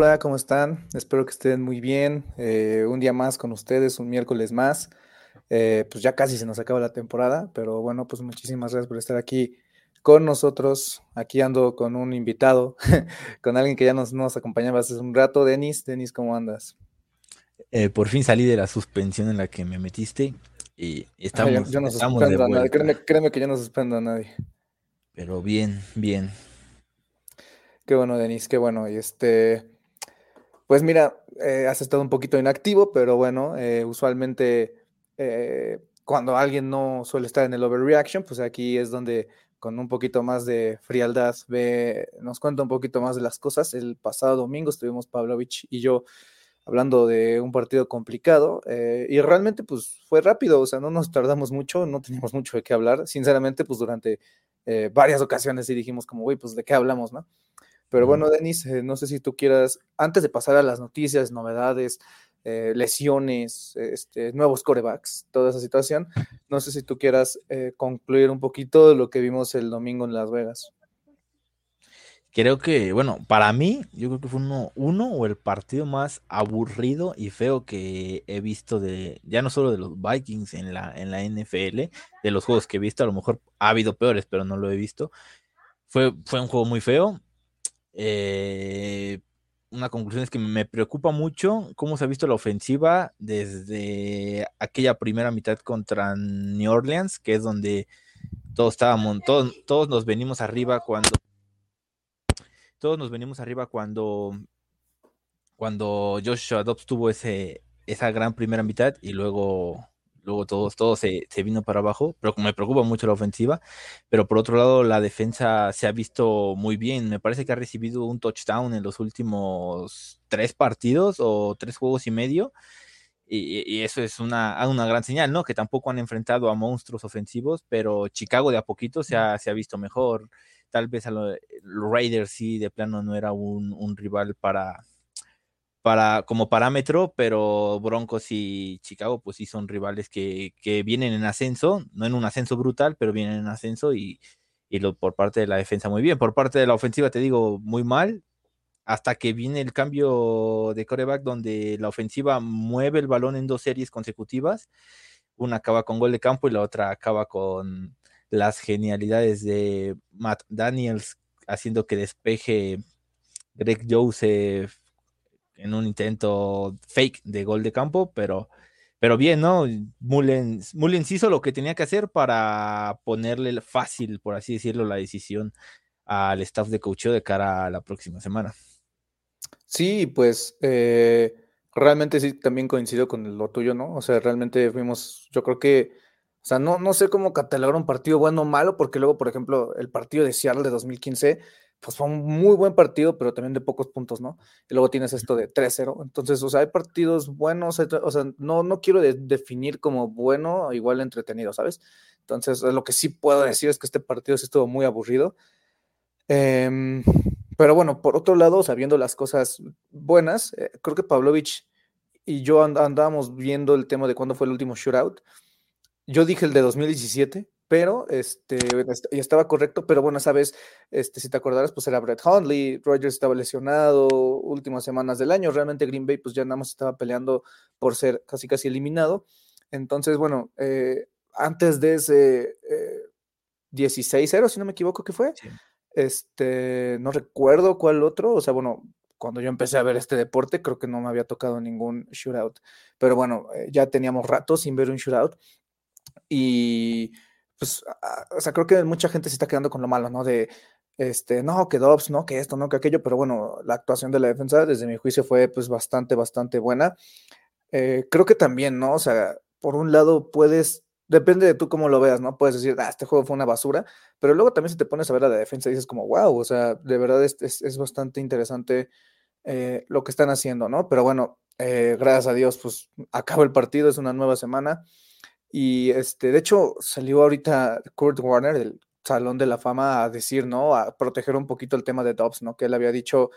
Púrpura, ¿cómo están? Espero que estén muy bien. Eh, un día más con ustedes, un miércoles más. Eh, pues ya casi se nos acaba la temporada, pero bueno, pues muchísimas gracias por estar aquí con nosotros. Aquí ando con un invitado, con alguien que ya nos, nos acompañaba hace un rato. Denis, Denis, ¿cómo andas? Eh, por fin salí de la suspensión en la que me metiste y estamos, yo, yo no estamos de a nadie, créeme que yo no suspendo a nadie. Pero bien, bien. Qué bueno, Denis, qué bueno. Y este, pues mira, eh, has estado un poquito inactivo, pero bueno, eh, usualmente eh, cuando alguien no suele estar en el overreaction, pues aquí es donde con un poquito más de frialdad ve, nos cuenta un poquito más de las cosas. El pasado domingo estuvimos Pavlovich y yo hablando de un partido complicado y realmente pues fue rápido, o sea, no nos tardamos mucho, no teníamos mucho de qué hablar. Sinceramente, pues durante varias ocasiones sí dijimos como, güey, pues de qué hablamos, ¿no? Pero bueno, Denis, eh, no sé si tú quieras, antes de pasar a las noticias, novedades, eh, lesiones, este, nuevos corebacks, toda esa situación, no sé si tú quieras eh, concluir un poquito de lo que vimos el domingo en Las Vegas. Creo que, bueno, para mí, yo creo que fue uno, uno o el partido más aburrido y feo que he visto de, ya no solo de los Vikings en la, en la NFL, de los juegos que he visto, a lo mejor ha habido peores, pero no lo he visto. Fue, fue un juego muy feo. Eh, una conclusión es que me preocupa mucho cómo se ha visto la ofensiva desde aquella primera mitad contra New Orleans, que es donde todos estábamos, todos, todos nos venimos arriba cuando todos nos venimos arriba cuando cuando Joshua Dobbs tuvo ese esa gran primera mitad y luego luego todos todo se, se vino para abajo, pero me preocupa mucho la ofensiva, pero por otro lado la defensa se ha visto muy bien, me parece que ha recibido un touchdown en los últimos tres partidos o tres juegos y medio, y, y eso es una, una gran señal, ¿no? Que tampoco han enfrentado a monstruos ofensivos, pero Chicago de a poquito se ha, se ha visto mejor, tal vez a los Raiders sí de plano no era un, un rival para, para como parámetro, pero Broncos y Chicago pues sí son rivales que, que vienen en ascenso, no en un ascenso brutal, pero vienen en ascenso y, y lo, por parte de la defensa muy bien, por parte de la ofensiva te digo muy mal, hasta que viene el cambio de coreback donde la ofensiva mueve el balón en dos series consecutivas, una acaba con gol de campo y la otra acaba con las genialidades de Matt Daniels haciendo que despeje Greg Joseph en un intento fake de gol de campo, pero, pero bien, ¿no? Mullens, Mullens hizo lo que tenía que hacer para ponerle fácil, por así decirlo, la decisión al staff de coacheo de cara a la próxima semana. Sí, pues eh, realmente sí, también coincido con lo tuyo, ¿no? O sea, realmente fuimos, yo creo que, o sea, no, no sé cómo catalogar un partido bueno o malo, porque luego, por ejemplo, el partido de Seattle de 2015, pues fue un muy buen partido, pero también de pocos puntos, ¿no? Y luego tienes esto de 3-0. Entonces, o sea, hay partidos buenos, o sea, no, no quiero de- definir como bueno, igual entretenido, ¿sabes? Entonces, lo que sí puedo decir es que este partido sí estuvo muy aburrido. Em, pero bueno, por otro lado, sabiendo las cosas buenas, eh, creo que Pavlovich y yo and- andábamos viendo el tema de cuándo fue el último shootout. Yo dije el de 2017, pero este, est- y estaba correcto, pero bueno, sabes, este, si te acordarás, pues era Brett Hundley, Rogers estaba lesionado, últimas semanas del año, realmente Green Bay pues ya nada más estaba peleando por ser casi casi eliminado. Entonces, bueno, eh, antes de ese eh, 16-0, si no me equivoco, ¿qué fue? Sí. Este, no recuerdo cuál otro, o sea, bueno, cuando yo empecé a ver este deporte, creo que no me había tocado ningún shootout. Pero bueno, eh, ya teníamos rato sin ver un shootout. Y pues, o sea, creo que mucha gente se está quedando con lo malo, ¿no? De, este, no, que Dobbs, no, que esto, no, que aquello, pero bueno, la actuación de la defensa, desde mi juicio, fue pues bastante, bastante buena. Eh, creo que también, ¿no? O sea, por un lado puedes depende de tú cómo lo veas, ¿no? Puedes decir, ah, este juego fue una basura, pero luego también si te pones a ver a la defensa y dices como, wow, o sea, de verdad es, es, bastante interesante eh, lo que están haciendo, ¿no? Pero bueno, eh, gracias a Dios, pues acaba el partido, es una nueva semana. Y este, de hecho, salió ahorita Kurt Warner del Salón de la Fama a decir, ¿no? A proteger un poquito el tema de Dobbs, ¿no? Que él había dicho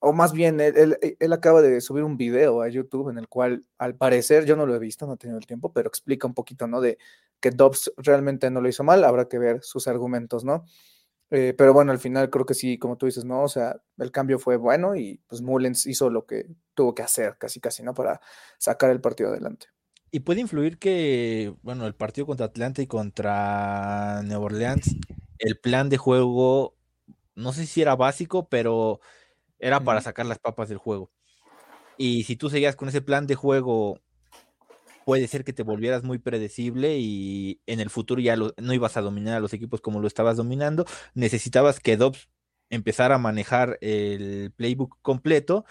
o más bien, él, él, acaba de subir un video a YouTube en el cual, al parecer, yo no lo he visto, no he tenido el tiempo, pero explica un poquito, ¿no? De que Dobbs realmente no lo hizo mal, habrá que ver sus argumentos, ¿no? Eh, pero bueno, al final creo que sí, como tú dices, ¿no? O sea, el cambio fue bueno y pues Mullens hizo lo que tuvo que hacer, casi casi, ¿no? Para sacar el partido adelante. Y puede influir que, bueno, el partido contra Atlanta y contra Nueva Orleans, el plan de juego, no sé si era básico, pero era para sacar las papas del juego. Y si tú seguías con ese plan de juego, puede ser que te volvieras muy predecible y en el futuro ya no ibas a dominar a los equipos como lo estabas dominando. Necesitabas que Dobbs empezara a manejar el playbook completo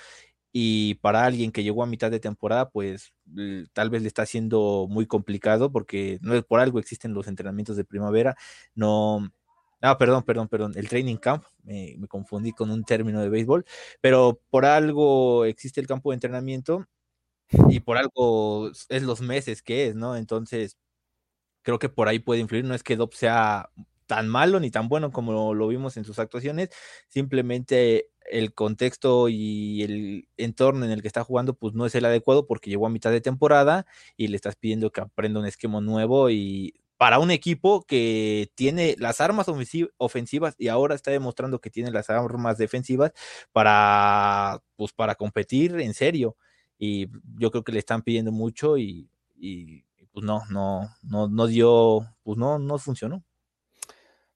y para alguien que llegó a mitad de temporada, pues tal vez le está haciendo muy complicado porque no es por algo existen los entrenamientos de primavera, no Ah, perdón, perdón, perdón. El training camp, me, confundí con un término de béisbol, pero por algo existe el campo de entrenamiento y por algo es los meses que es, ¿no? Entonces, creo que por ahí puede influir. No es que Dob sea tan malo ni tan bueno como lo vimos en sus actuaciones, simplemente el contexto y el entorno en el que está jugando pues no es el adecuado porque llegó a mitad de temporada y le estás pidiendo que aprenda un esquema nuevo y para un equipo que tiene las armas ofensivas y ahora está demostrando que tiene las armas defensivas para, pues, para competir en serio. Y yo creo que le están pidiendo mucho y, y pues no, no, no, no dio, pues no, no funcionó.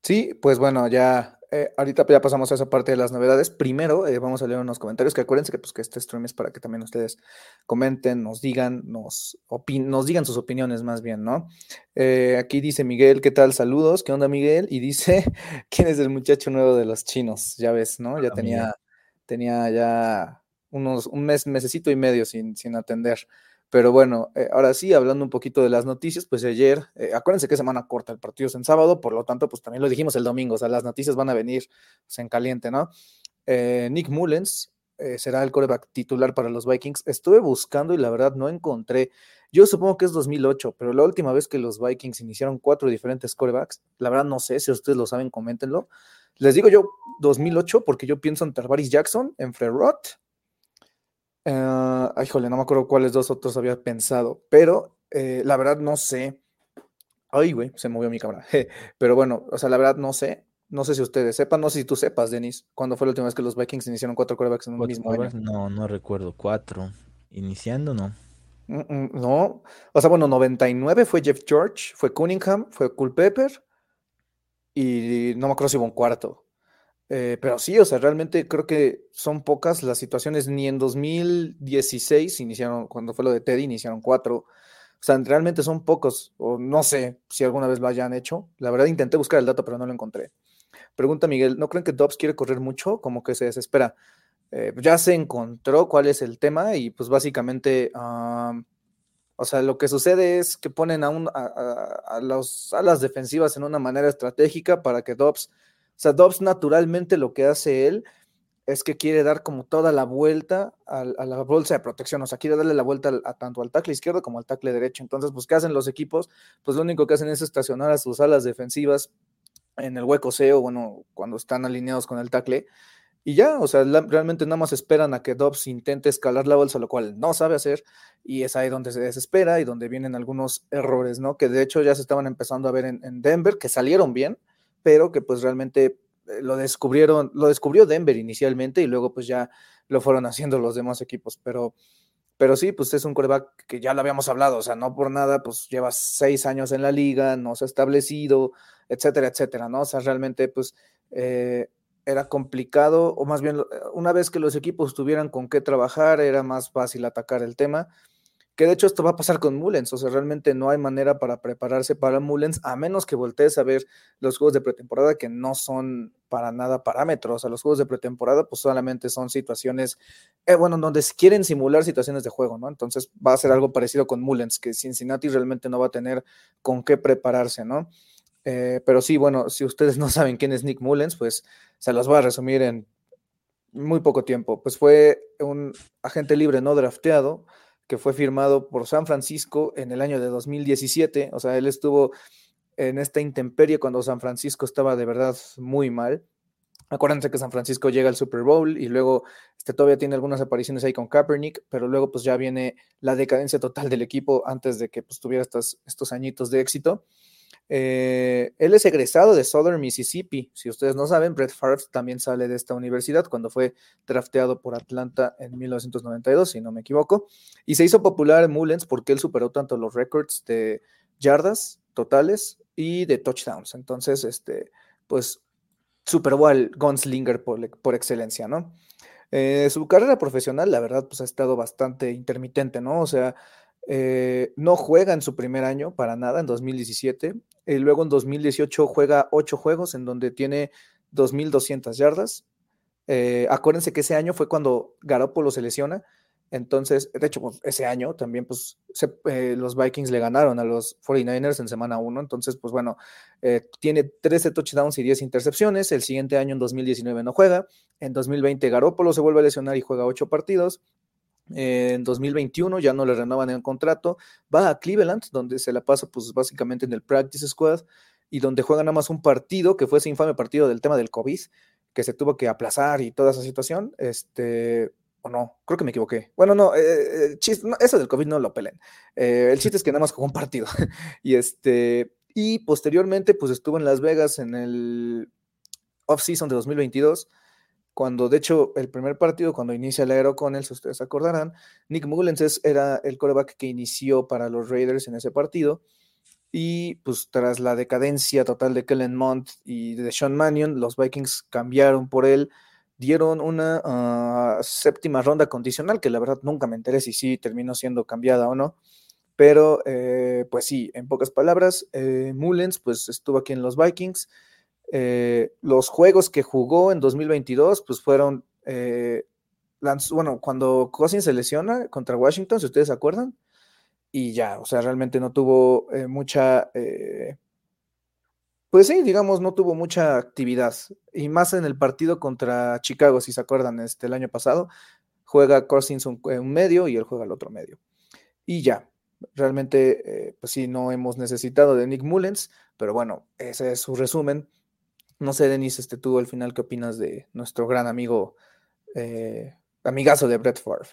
Sí, pues bueno, ya eh, ahorita ya pasamos a esa parte de las novedades. Primero eh, vamos a leer unos comentarios, que acuérdense que, pues, que este stream es para que también ustedes comenten, nos digan, nos, nos digan sus opiniones más bien, ¿no? Eh, aquí dice Miguel, ¿qué tal? Saludos, ¿qué onda Miguel? Y dice, ¿quién es el muchacho nuevo de los chinos? Ya ves, ¿no? Ya tenía, tenía ya unos, un mes, mesecito y medio sin, sin atender. Pero bueno, eh, ahora sí, hablando un poquito de las noticias, pues ayer, eh, acuérdense que semana corta, el partido es en sábado, por lo tanto, pues también lo dijimos el domingo, o sea, las noticias van a venir pues, en caliente, ¿no? Eh, Nick Mullens será el coreback titular para los Vikings. Estuve buscando y la verdad no encontré. Yo supongo que es 2008, pero la última vez que los Vikings iniciaron cuatro diferentes corebacks, la verdad no sé si ustedes lo saben, coméntenlo. Les digo yo 2008 porque yo pienso en Tarvaris Jackson, en Frerot Uh, ay, jole, no me acuerdo cuáles dos otros había pensado, pero eh, la verdad no sé. Ay, güey, se movió mi cámara. pero bueno, o sea, la verdad no sé. No sé si ustedes sepan, no sé si tú sepas, Denis, cuándo fue la última vez que los Vikings iniciaron cuatro quarterbacks en un mismo año. No, no recuerdo. Cuatro. Iniciando, no. no. O sea, bueno, 99 fue Jeff George, fue Cunningham, fue Culpepper y no me acuerdo si hubo un cuarto. Eh, pero sí, o sea, realmente creo que son pocas las situaciones. Ni en 2016 iniciaron, cuando fue lo de Teddy, iniciaron cuatro. O sea, realmente son pocos, o no sé si alguna vez lo hayan hecho. La verdad intenté buscar el dato, pero no lo encontré. Pregunta Miguel, ¿no creen que Dobbs quiere correr mucho? Como que se desespera. Eh, ya se encontró cuál es el tema y pues básicamente, o sea, lo que sucede es que ponen a, un, a, las defensivas en una manera estratégica para que Dobbs sea, Dobbs naturalmente lo que hace él es que quiere dar como toda la vuelta a, la bolsa de protección, o sea, quiere darle la vuelta tanto al tackle izquierdo como al tackle derecho. Entonces, pues, ¿qué hacen los equipos? Pues lo único que hacen es estacionar a sus alas defensivas en el hueco C o, bueno, cuando están alineados con el tackle. Y ya, o sea, realmente nada más esperan a que Dobbs intente escalar la bolsa, lo cual no sabe hacer, y es ahí donde se desespera y donde vienen algunos errores, ¿no? Que de hecho ya se estaban empezando a ver en Denver, que salieron bien, pero que pues realmente eh, lo descubrieron, lo descubrió Denver inicialmente y luego pues ya lo fueron haciendo los demás equipos, pero, pero sí, pues es un coreback que ya lo habíamos hablado, o sea, no por nada, pues lleva seis años en la liga, no se ha establecido, etcétera, etcétera, ¿no? O sea, realmente pues eh, era complicado, o más bien, una vez que los equipos tuvieran con qué trabajar, era más fácil atacar el tema. Que de hecho esto va a pasar con Mullens, o sea, realmente no hay manera para prepararse para Mullens, a menos que voltees a ver los juegos de pretemporada que no son para nada parámetros. O sea, los juegos de pretemporada pues solamente son situaciones, eh, bueno, donde quieren simular situaciones de juego, ¿no? Entonces va a ser algo parecido con Mullens, que Cincinnati realmente no va a tener con qué prepararse, ¿no? Eh, pero sí, bueno, si ustedes no saben quién es Nick Mullens, pues se los voy a resumir en muy poco tiempo. Pues fue un agente libre no drafteado que fue firmado por San Francisco en el año de 2017. O sea, él estuvo en esta intemperie cuando San Francisco estaba de verdad muy mal. Acuérdense que San Francisco llega al Super Bowl y luego este, todavía tiene algunas apariciones ahí con Kaepernick, pero luego pues ya viene la decadencia total del equipo antes de que pues, tuviera estos, estos añitos de éxito. Eh, él es egresado de Southern Mississippi. Si ustedes no saben, Brett Favre también sale de esta universidad cuando fue drafteado por Atlanta en 1992, si no me equivoco. Y se hizo popular en Mullens porque él superó tanto los récords de yardas totales y de touchdowns. Entonces, este, pues superó al gunslinger por, por excelencia, ¿no? Eh, su carrera profesional, la verdad, pues ha estado bastante intermitente, ¿no? O sea, eh, no juega en su primer año para nada, en 2017. Y luego en 2018 juega ocho juegos en donde tiene 2.200 yardas. Eh, acuérdense que ese año fue cuando Garoppolo se lesiona. Entonces, de hecho, pues, ese año también pues, eh, los Vikings le ganaron a los 49ers en semana 1. Entonces, pues bueno, tiene 13 touchdowns y 10 intercepciones. El siguiente año, en 2019, no juega. En 2020, Garoppolo se vuelve a lesionar y juega 8 partidos en 2021 ya no le renovan el contrato, va a Cleveland, donde se la pasa pues básicamente en el practice squad y donde juega nada más un partido, que fue ese infame partido del tema del COVID, que se tuvo que aplazar y toda esa situación, este, o no, creo que me equivoqué. Bueno, no, eh, eh, eso del COVID no lo pelen. Eh, el chiste es que nada más jugó un partido. y este, y posteriormente pues estuvo en Las Vegas en el off-season de 2022 cuando de hecho el primer partido, cuando inicia el aero con él, si ustedes acordarán, Nick Mullens era el coreback que inició para los Raiders en ese partido. Y pues tras la decadencia total de Kellen Mond y de Sean Mannion, los Vikings cambiaron por él, dieron una ah, séptima ronda condicional, que la verdad nunca me enteré si sí terminó siendo cambiada o no. Pero eh, pues sí, en pocas palabras, eh, Mullens pues estuvo aquí en los Vikings eh, los juegos que jugó en 2022, pues fueron, eh, bueno, cuando Cousins se lesiona contra Washington, si ustedes se acuerdan, y ya, o sea, realmente no tuvo eh, mucha, pues sí, digamos, no tuvo mucha actividad, y más en el partido contra Chicago, si se acuerdan, este, el año pasado, juega Cousins un, un medio y él juega el otro medio. Y ya, realmente, pues sí, no hemos necesitado de Nick Mullens, pero bueno, ese es su resumen no sé, Denis, este, tú al final, ¿qué opinas de nuestro gran amigo, eh, amigazo de Brett Favre?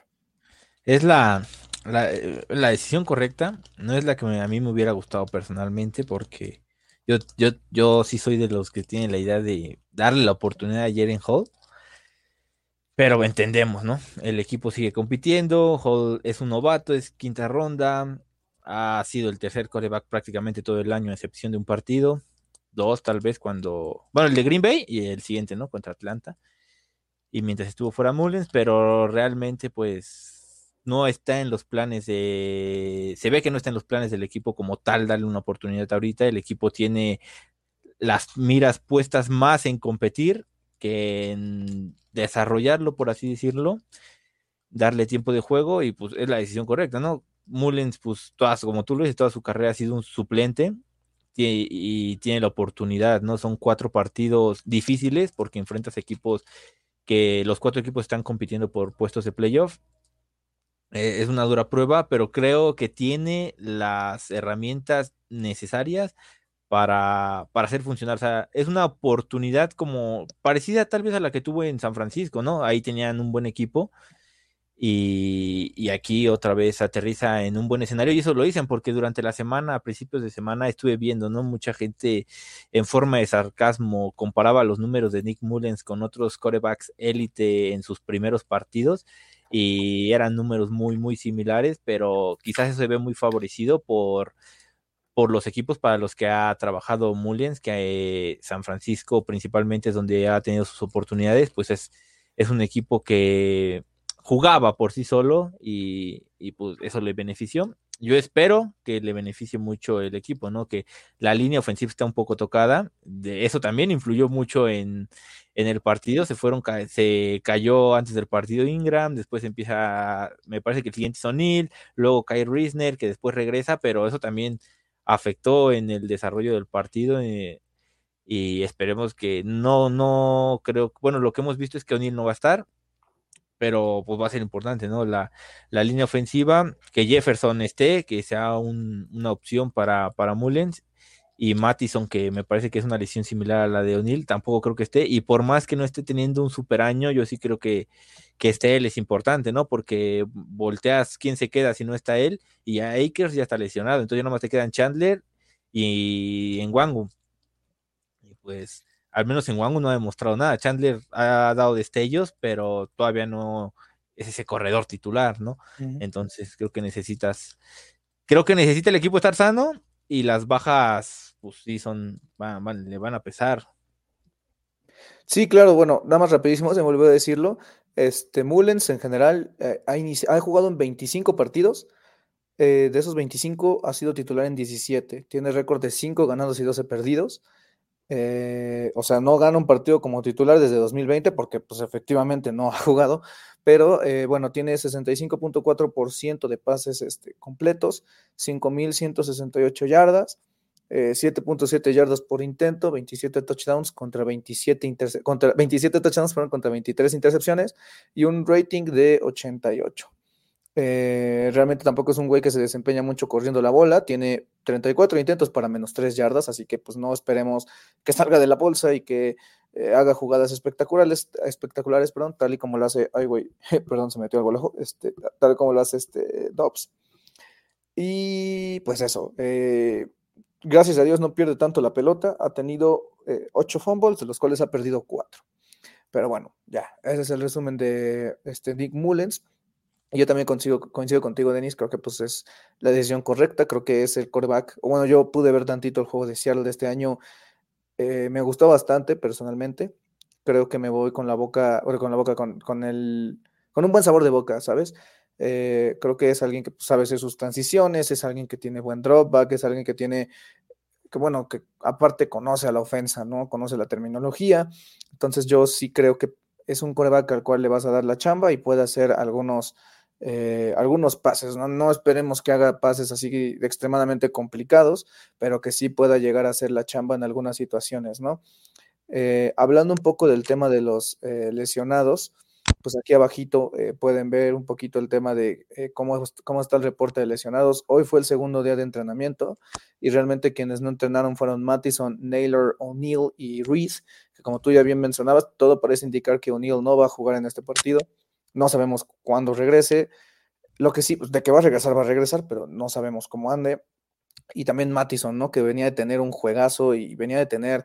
Es la, eh, la, decisión correcta, no es la que a mí me hubiera gustado personalmente, porque yo, yo, yo sí soy de los que tienen la idea de darle la oportunidad a Jaren Hall, pero entendemos, ¿no? El equipo sigue compitiendo, Hall es un novato, es quinta ronda, ha sido el tercer coreback prácticamente todo el año, a excepción de un partido dos tal vez cuando, bueno, el de Green Bay y el siguiente, ¿no? Contra Atlanta. Y mientras estuvo fuera Mullins, pero realmente pues no está en los planes de, se ve que no está en los planes del equipo como tal darle una oportunidad ahorita. El equipo tiene las miras puestas más en competir que en desarrollarlo, por así decirlo, darle tiempo de juego y pues es la decisión correcta, ¿no? Mullins, pues todas, como tú lo dices, toda su carrera ha sido un suplente y tiene la oportunidad, ¿no? Son cuatro partidos difíciles porque enfrentas equipos que los cuatro equipos están compitiendo por puestos de playoff. Eh, es una dura prueba, pero creo que tiene las herramientas necesarias para, para hacer funcionar. O sea, es una oportunidad como parecida tal vez a la que tuvo en San Francisco, ¿no? Ahí tenían un buen equipo y, aquí otra vez aterriza en un buen escenario y eso lo dicen porque durante la semana, a principios de semana, estuve viendo, ¿no? Mucha gente en forma de sarcasmo comparaba los números de Nick Mullens con otros corebacks élite en sus primeros partidos y eran números muy, muy similares, pero quizás eso se ve muy favorecido por, por los equipos para los que ha trabajado Mullens, que eh, San Francisco principalmente es donde ha tenido sus oportunidades, pues es, es un equipo que jugaba por sí solo y, y pues eso le benefició yo espero que le beneficie mucho el equipo, ¿no? Que la línea ofensiva está un poco tocada. Eso también influyó mucho en, en el partido. Se fueron, se cayó antes del partido Ingram, después empieza, me parece que el siguiente es O'Neill, luego cae Risner, que después regresa, pero eso también afectó en el desarrollo del partido. Eh, y esperemos que no, no creo, bueno, lo que hemos visto es que O'Neill no va a estar, pero pues va a ser importante, ¿no? La, la línea ofensiva, que Jefferson esté, que sea una opción para, para Mullens, y Mattison, que me parece que es una lesión similar a la de O'Neill, tampoco creo que esté, y por más que no esté teniendo un super año, yo sí creo que, que esté él es importante, ¿no? Porque volteas quién se queda si no está él, y a Akers ya está lesionado, entonces ya nomás te quedan Chandler y en Wangu. Y pues al menos en Wangu no ha demostrado nada. Chandler ha dado destellos, pero todavía no es ese corredor titular, ¿no? Entonces creo que necesitas, creo que necesita el equipo estar sano y las bajas, pues sí, son, le van a pesar. Sí, claro, bueno, nada más rapidísimo, se me olvidó a decirlo. Este, Mullens en general eh, ha, jugado en 25 partidos. Eh, de esos 25 ha sido titular en 17. Tiene récord de 5 ganados y 12 perdidos. Eh, o sea, no gana un partido como titular desde 2020 porque pues efectivamente no ha jugado, pero eh, bueno, tiene 65.4% de pases este, completos, 5.168 yardas, 7.7 eh, yardas por intento, 27 touchdowns contra 27, contra 27 touchdowns contra 23 intercepciones y un rating de 88. Eh, realmente tampoco es un güey que se desempeña mucho corriendo la bola. Tiene 34 intentos para menos 3 yardas, así que pues no esperemos que salga de la bolsa y que eh, haga jugadas espectaculares, espectaculares, perdón, tal y como lo hace, ay güey, perdón, se metió algo lejos, este, tal como lo hace este Dobbs. Y pues eso, eh, gracias a Dios no pierde tanto la pelota, ha tenido 8 fumbles, de los cuales ha perdido 4. Pero bueno, ya, ese es el resumen de este Nick Mullens. Yo también coincido, coincido contigo, Denis. Creo que pues es la decisión correcta. Creo que es el coreback. Bueno, yo pude ver tantito el juego de Seattle de este año. Eh, me gustó bastante personalmente. Creo que me voy con la boca, con la boca, con, el, con un buen sabor de boca, ¿sabes? Eh, creo que es alguien que pues, sabe hacer sus transiciones, es alguien que tiene buen dropback, es alguien que tiene, que bueno, que aparte conoce a la ofensa, ¿no? Conoce la terminología. Entonces yo sí creo que es un coreback al cual le vas a dar la chamba y puede hacer algunos eh, algunos pases, ¿no? ¿no? esperemos que haga pases así extremadamente complicados, pero que sí pueda llegar a hacer la chamba en algunas situaciones, ¿no? Eh, hablando un poco del tema de los eh, lesionados, pues aquí abajito pueden ver un poquito el tema de cómo, cómo está el reporte de lesionados. Hoy fue el segundo día de entrenamiento y realmente quienes no entrenaron fueron Mattison, Naylor, O'Neill y Reese, que como tú ya bien mencionabas, todo parece indicar que O'Neill no va a jugar en este partido. No sabemos cuándo regrese. Lo que sí, pues, de que va a regresar, va a regresar, pero no sabemos cómo ande. Y también Mattison, ¿no? Que venía de tener un juegazo y venía de tener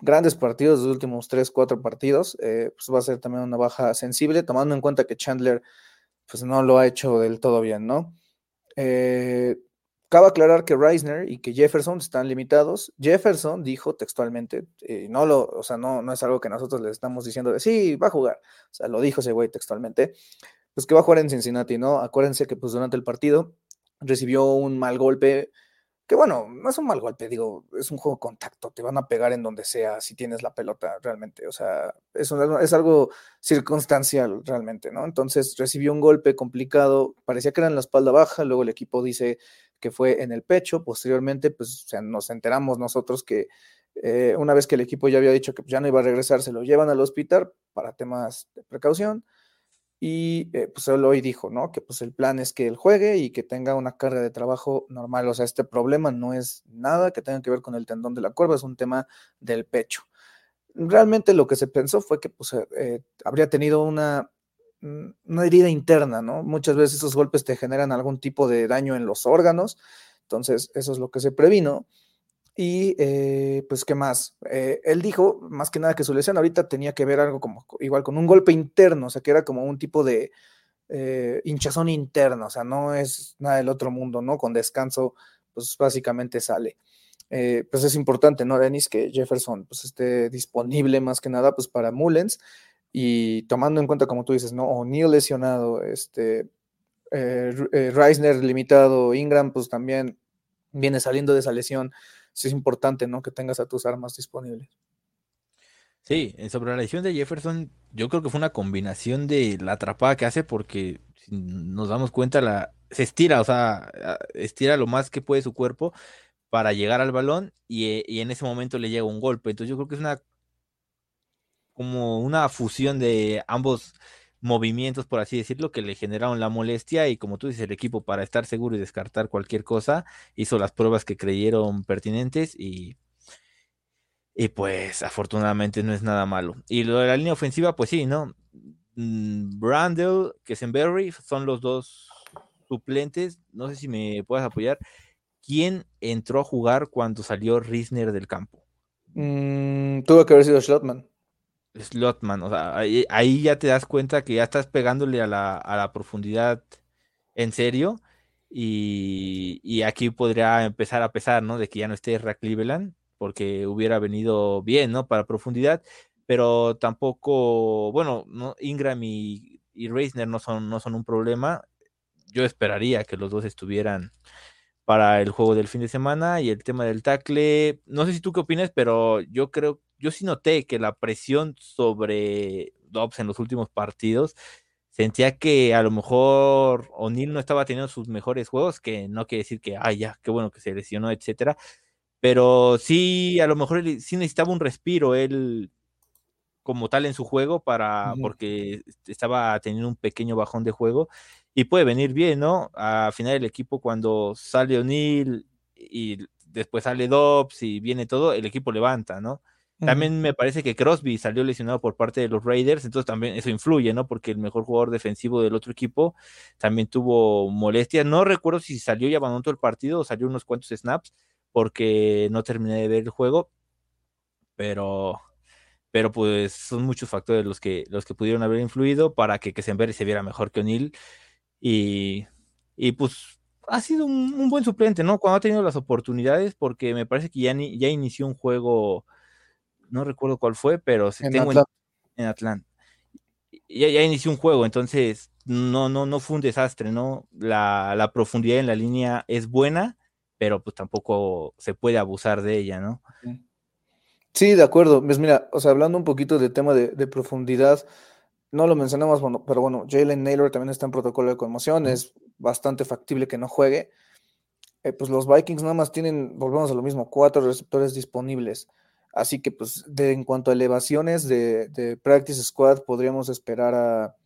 grandes partidos, los últimos tres, cuatro partidos. Eh, pues va a ser también una baja sensible, tomando en cuenta que Chandler, pues no lo ha hecho del todo bien, ¿no? Eh, Cabe aclarar que Reisner y que Jefferson están limitados. Jefferson dijo textualmente, eh, no lo, o sea, no, no es algo que nosotros le estamos diciendo de sí, va a jugar. O sea, lo dijo ese güey textualmente. Pues que va a jugar en Cincinnati, ¿no? Acuérdense que pues durante el partido recibió un mal golpe que bueno, no es un mal golpe, digo, es un juego de contacto, te van a pegar en donde sea si tienes la pelota realmente, o sea, es, es algo circunstancial realmente, ¿no? Entonces recibió un golpe complicado, parecía que era en la espalda baja, luego el equipo dice fue en el pecho, posteriormente pues nos enteramos nosotros que eh, una vez que el equipo ya había dicho que ya no iba a regresar, se lo llevan al hospital para temas de precaución, y eh, pues él hoy dijo, ¿no? Que pues el plan es que él juegue y que tenga una carga de trabajo normal. O sea, este problema no es nada que tenga que ver con el tendón de la cuerva, es un tema del pecho. Realmente lo que se pensó fue que pues eh, eh, habría tenido una, una herida interna, ¿no? Muchas veces esos golpes te generan algún tipo de daño en los órganos, entonces eso es lo que se previno. Y eh, pues, ¿qué más? Eh, él dijo, más que nada, que su lesión ahorita tenía que ver algo como, igual con un golpe interno, o sea, que era como un tipo de eh, hinchazón interno, o sea, no es nada del otro mundo, ¿no? Con descanso pues básicamente sale. Pues es importante, ¿no, Denis? Que Jefferson pues esté disponible más que nada pues para Mullens y tomando en cuenta, como tú dices, ¿no? O'Neill lesionado, este, eh, eh, Reisner limitado, Ingram pues también viene saliendo de esa lesión. Sí es importante, ¿no? Que tengas a tus armas disponibles. Sí, sobre la lesión de Jefferson, yo creo que fue una combinación de la atrapada que hace porque nos damos cuenta, la, se estira, o sea, estira lo más que puede su cuerpo para llegar al balón y, y en ese momento le llega un golpe. Entonces yo creo que es una como una fusión de ambos movimientos, por así decirlo, que le generaron la molestia y como tú dices, el equipo para estar seguro y descartar cualquier cosa, hizo las pruebas que creyeron pertinentes y, y pues afortunadamente no es nada malo. Y lo de la línea ofensiva, pues sí, ¿no? Mm, Brandel, Kessenberry son los dos suplentes, no sé si me puedes apoyar. ¿Quién entró a jugar cuando salió Risner del campo? Mm, tuvo que haber sido Schlotman. Slotman, o sea, ahí, ya te das cuenta que ya estás pegándole a la, a la profundidad en serio. Y, y, aquí podría empezar a pesar, ¿no? De que ya no esté Ra Cleveland, porque hubiera venido bien, ¿no? Para profundidad, pero tampoco, bueno, ¿no? Ingram y, y Reisner no son, no son un problema. Yo esperaría que los dos estuvieran para el juego del fin de semana y el tema del tackle. No sé si tú qué opinas, pero yo creo, yo sí noté que la presión sobre Dobbs en los últimos partidos sentía que a lo mejor O'Neill no estaba teniendo sus mejores juegos, que no quiere decir que, ay, ya, qué bueno que se lesionó, etcétera. Pero sí, a lo mejor sí necesitaba un respiro él como tal en su juego para, porque estaba teniendo un pequeño bajón de juego y puede venir bien, ¿no? A final del equipo cuando sale O'Neill y después sale Dobbs y viene todo, el equipo levanta, ¿no? También me parece que Crosby salió lesionado por parte de los Raiders, entonces también eso influye, ¿no? Porque el mejor jugador defensivo del otro equipo también tuvo molestias. No recuerdo si salió y abandonó todo el partido o salió unos cuantos snaps, porque no terminé de ver el juego, pero, pero pues son muchos factores los que, los que pudieron haber influido para que Kessenberg se viera mejor que O'Neill y, y pues ha sido un, buen suplente, ¿no? Cuando ha tenido las oportunidades, porque me parece que ya, ya inició un juego, no recuerdo cuál fue, pero en tengo Atlanta. En, Atlanta. Ya, ya, inició un juego, entonces no, no, no fue un desastre, ¿no? La, la, profundidad en la línea es buena, pero pues tampoco se puede abusar de ella, ¿no? Sí, de acuerdo. Pues mira, o sea, hablando un poquito del tema de, de profundidad, no lo mencionamos, pero bueno, Jalen Naylor también está en protocolo de conmoción, es bastante factible que no juegue. Eh, pues los Vikings nada más tienen, volvemos a lo mismo, cuatro receptores disponibles. Así que, pues, de, en cuanto a elevaciones de, de, Practice Squad, podríamos esperar a,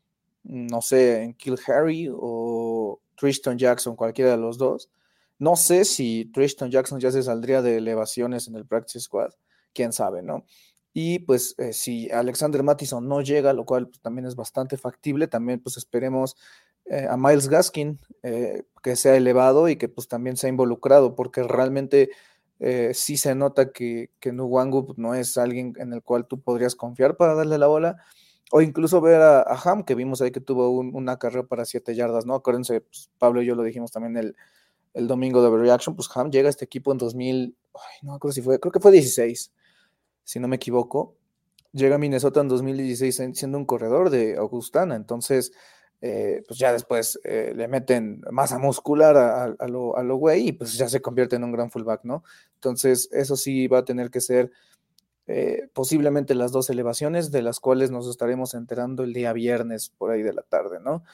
no sé, en Kill Harry o Tristan Jackson, cualquiera de los dos. No sé si Tristan Jackson ya se saldría de elevaciones en el Practice Squad, quién sabe, ¿no? Y pues eh, si Alexander Mattison no llega, lo cual pues, también es bastante factible, también pues esperemos eh, a Miles Gaskin eh, que sea elevado y que pues también sea involucrado, porque realmente sí se nota que, que Nuwangu pues, no es alguien en el cual tú podrías confiar para darle la bola, o incluso ver a, Ham, que vimos ahí que tuvo una carrera para siete yardas, ¿no? Acuérdense, pues, Pablo y yo lo dijimos también el, el domingo de Reaction, pues Ham llega a este equipo en 2000, no creo si fue, creo que fue 16 si no me equivoco, llega a Minnesota en 2016 siendo un corredor de Augustana, entonces, eh, pues ya después eh, le meten masa muscular a, lo, a lo güey y pues ya se convierte en un gran fullback, ¿no? Entonces, eso sí va a tener que ser eh, posiblemente las dos elevaciones de las cuales nos estaremos enterando el día viernes por ahí de la tarde, ¿no?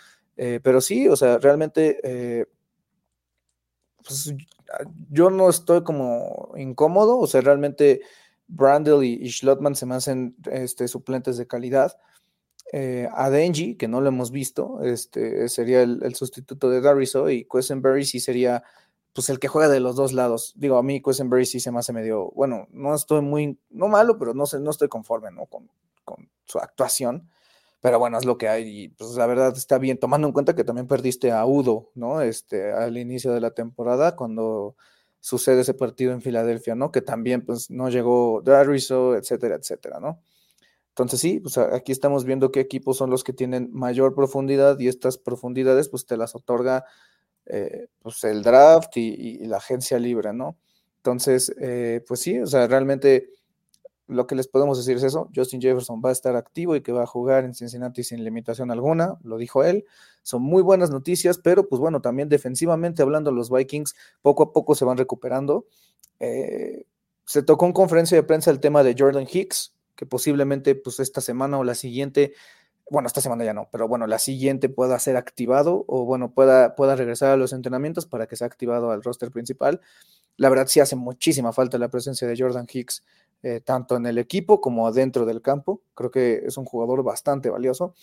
pero sí, o sea, realmente... Pues, yo no estoy como incómodo, o sea, realmente Brandel y, Schlotman se me hacen este, suplentes de calidad. Eh, a Denji, que no lo hemos visto, este, sería el, sustituto de Dariso y Quesenberry sí sería pues el que juega de los dos lados. Digo, a mí Quesenberry sí se me hace medio, bueno, no estoy muy, no malo, pero no no estoy conforme, ¿no? Con, con su actuación. Pero bueno, es lo que hay y pues la verdad está bien, tomando en cuenta que también perdiste a Udo, ¿no? Este, al inicio de la temporada, cuando sucede ese partido en Filadelfia, ¿no? Que también pues no llegó Dariso, etcétera, etcétera, ¿no? Entonces sí, pues aquí estamos viendo qué equipos son los que tienen mayor profundidad y estas profundidades pues te las otorga eh, pues el draft y, la agencia libre, ¿no? Entonces, eh, pues sí, o sea, realmente lo que les podemos decir es eso, Justin Jefferson va a estar activo y que va a jugar en Cincinnati sin limitación alguna, lo dijo él, son muy buenas noticias, pero pues bueno, también defensivamente hablando, los Vikings poco a poco se van recuperando. Eh, se tocó en conferencia de prensa el tema de Jordan Hicks, que posiblemente pues esta semana o la siguiente bueno, esta semana ya no, pero bueno, la siguiente pueda ser activado o bueno, pueda, pueda regresar a los entrenamientos para que sea activado al roster principal. La verdad sí hace muchísima falta la presencia de Jordan Hicks, eh, tanto en el equipo como dentro del campo. Creo que es un jugador bastante valioso.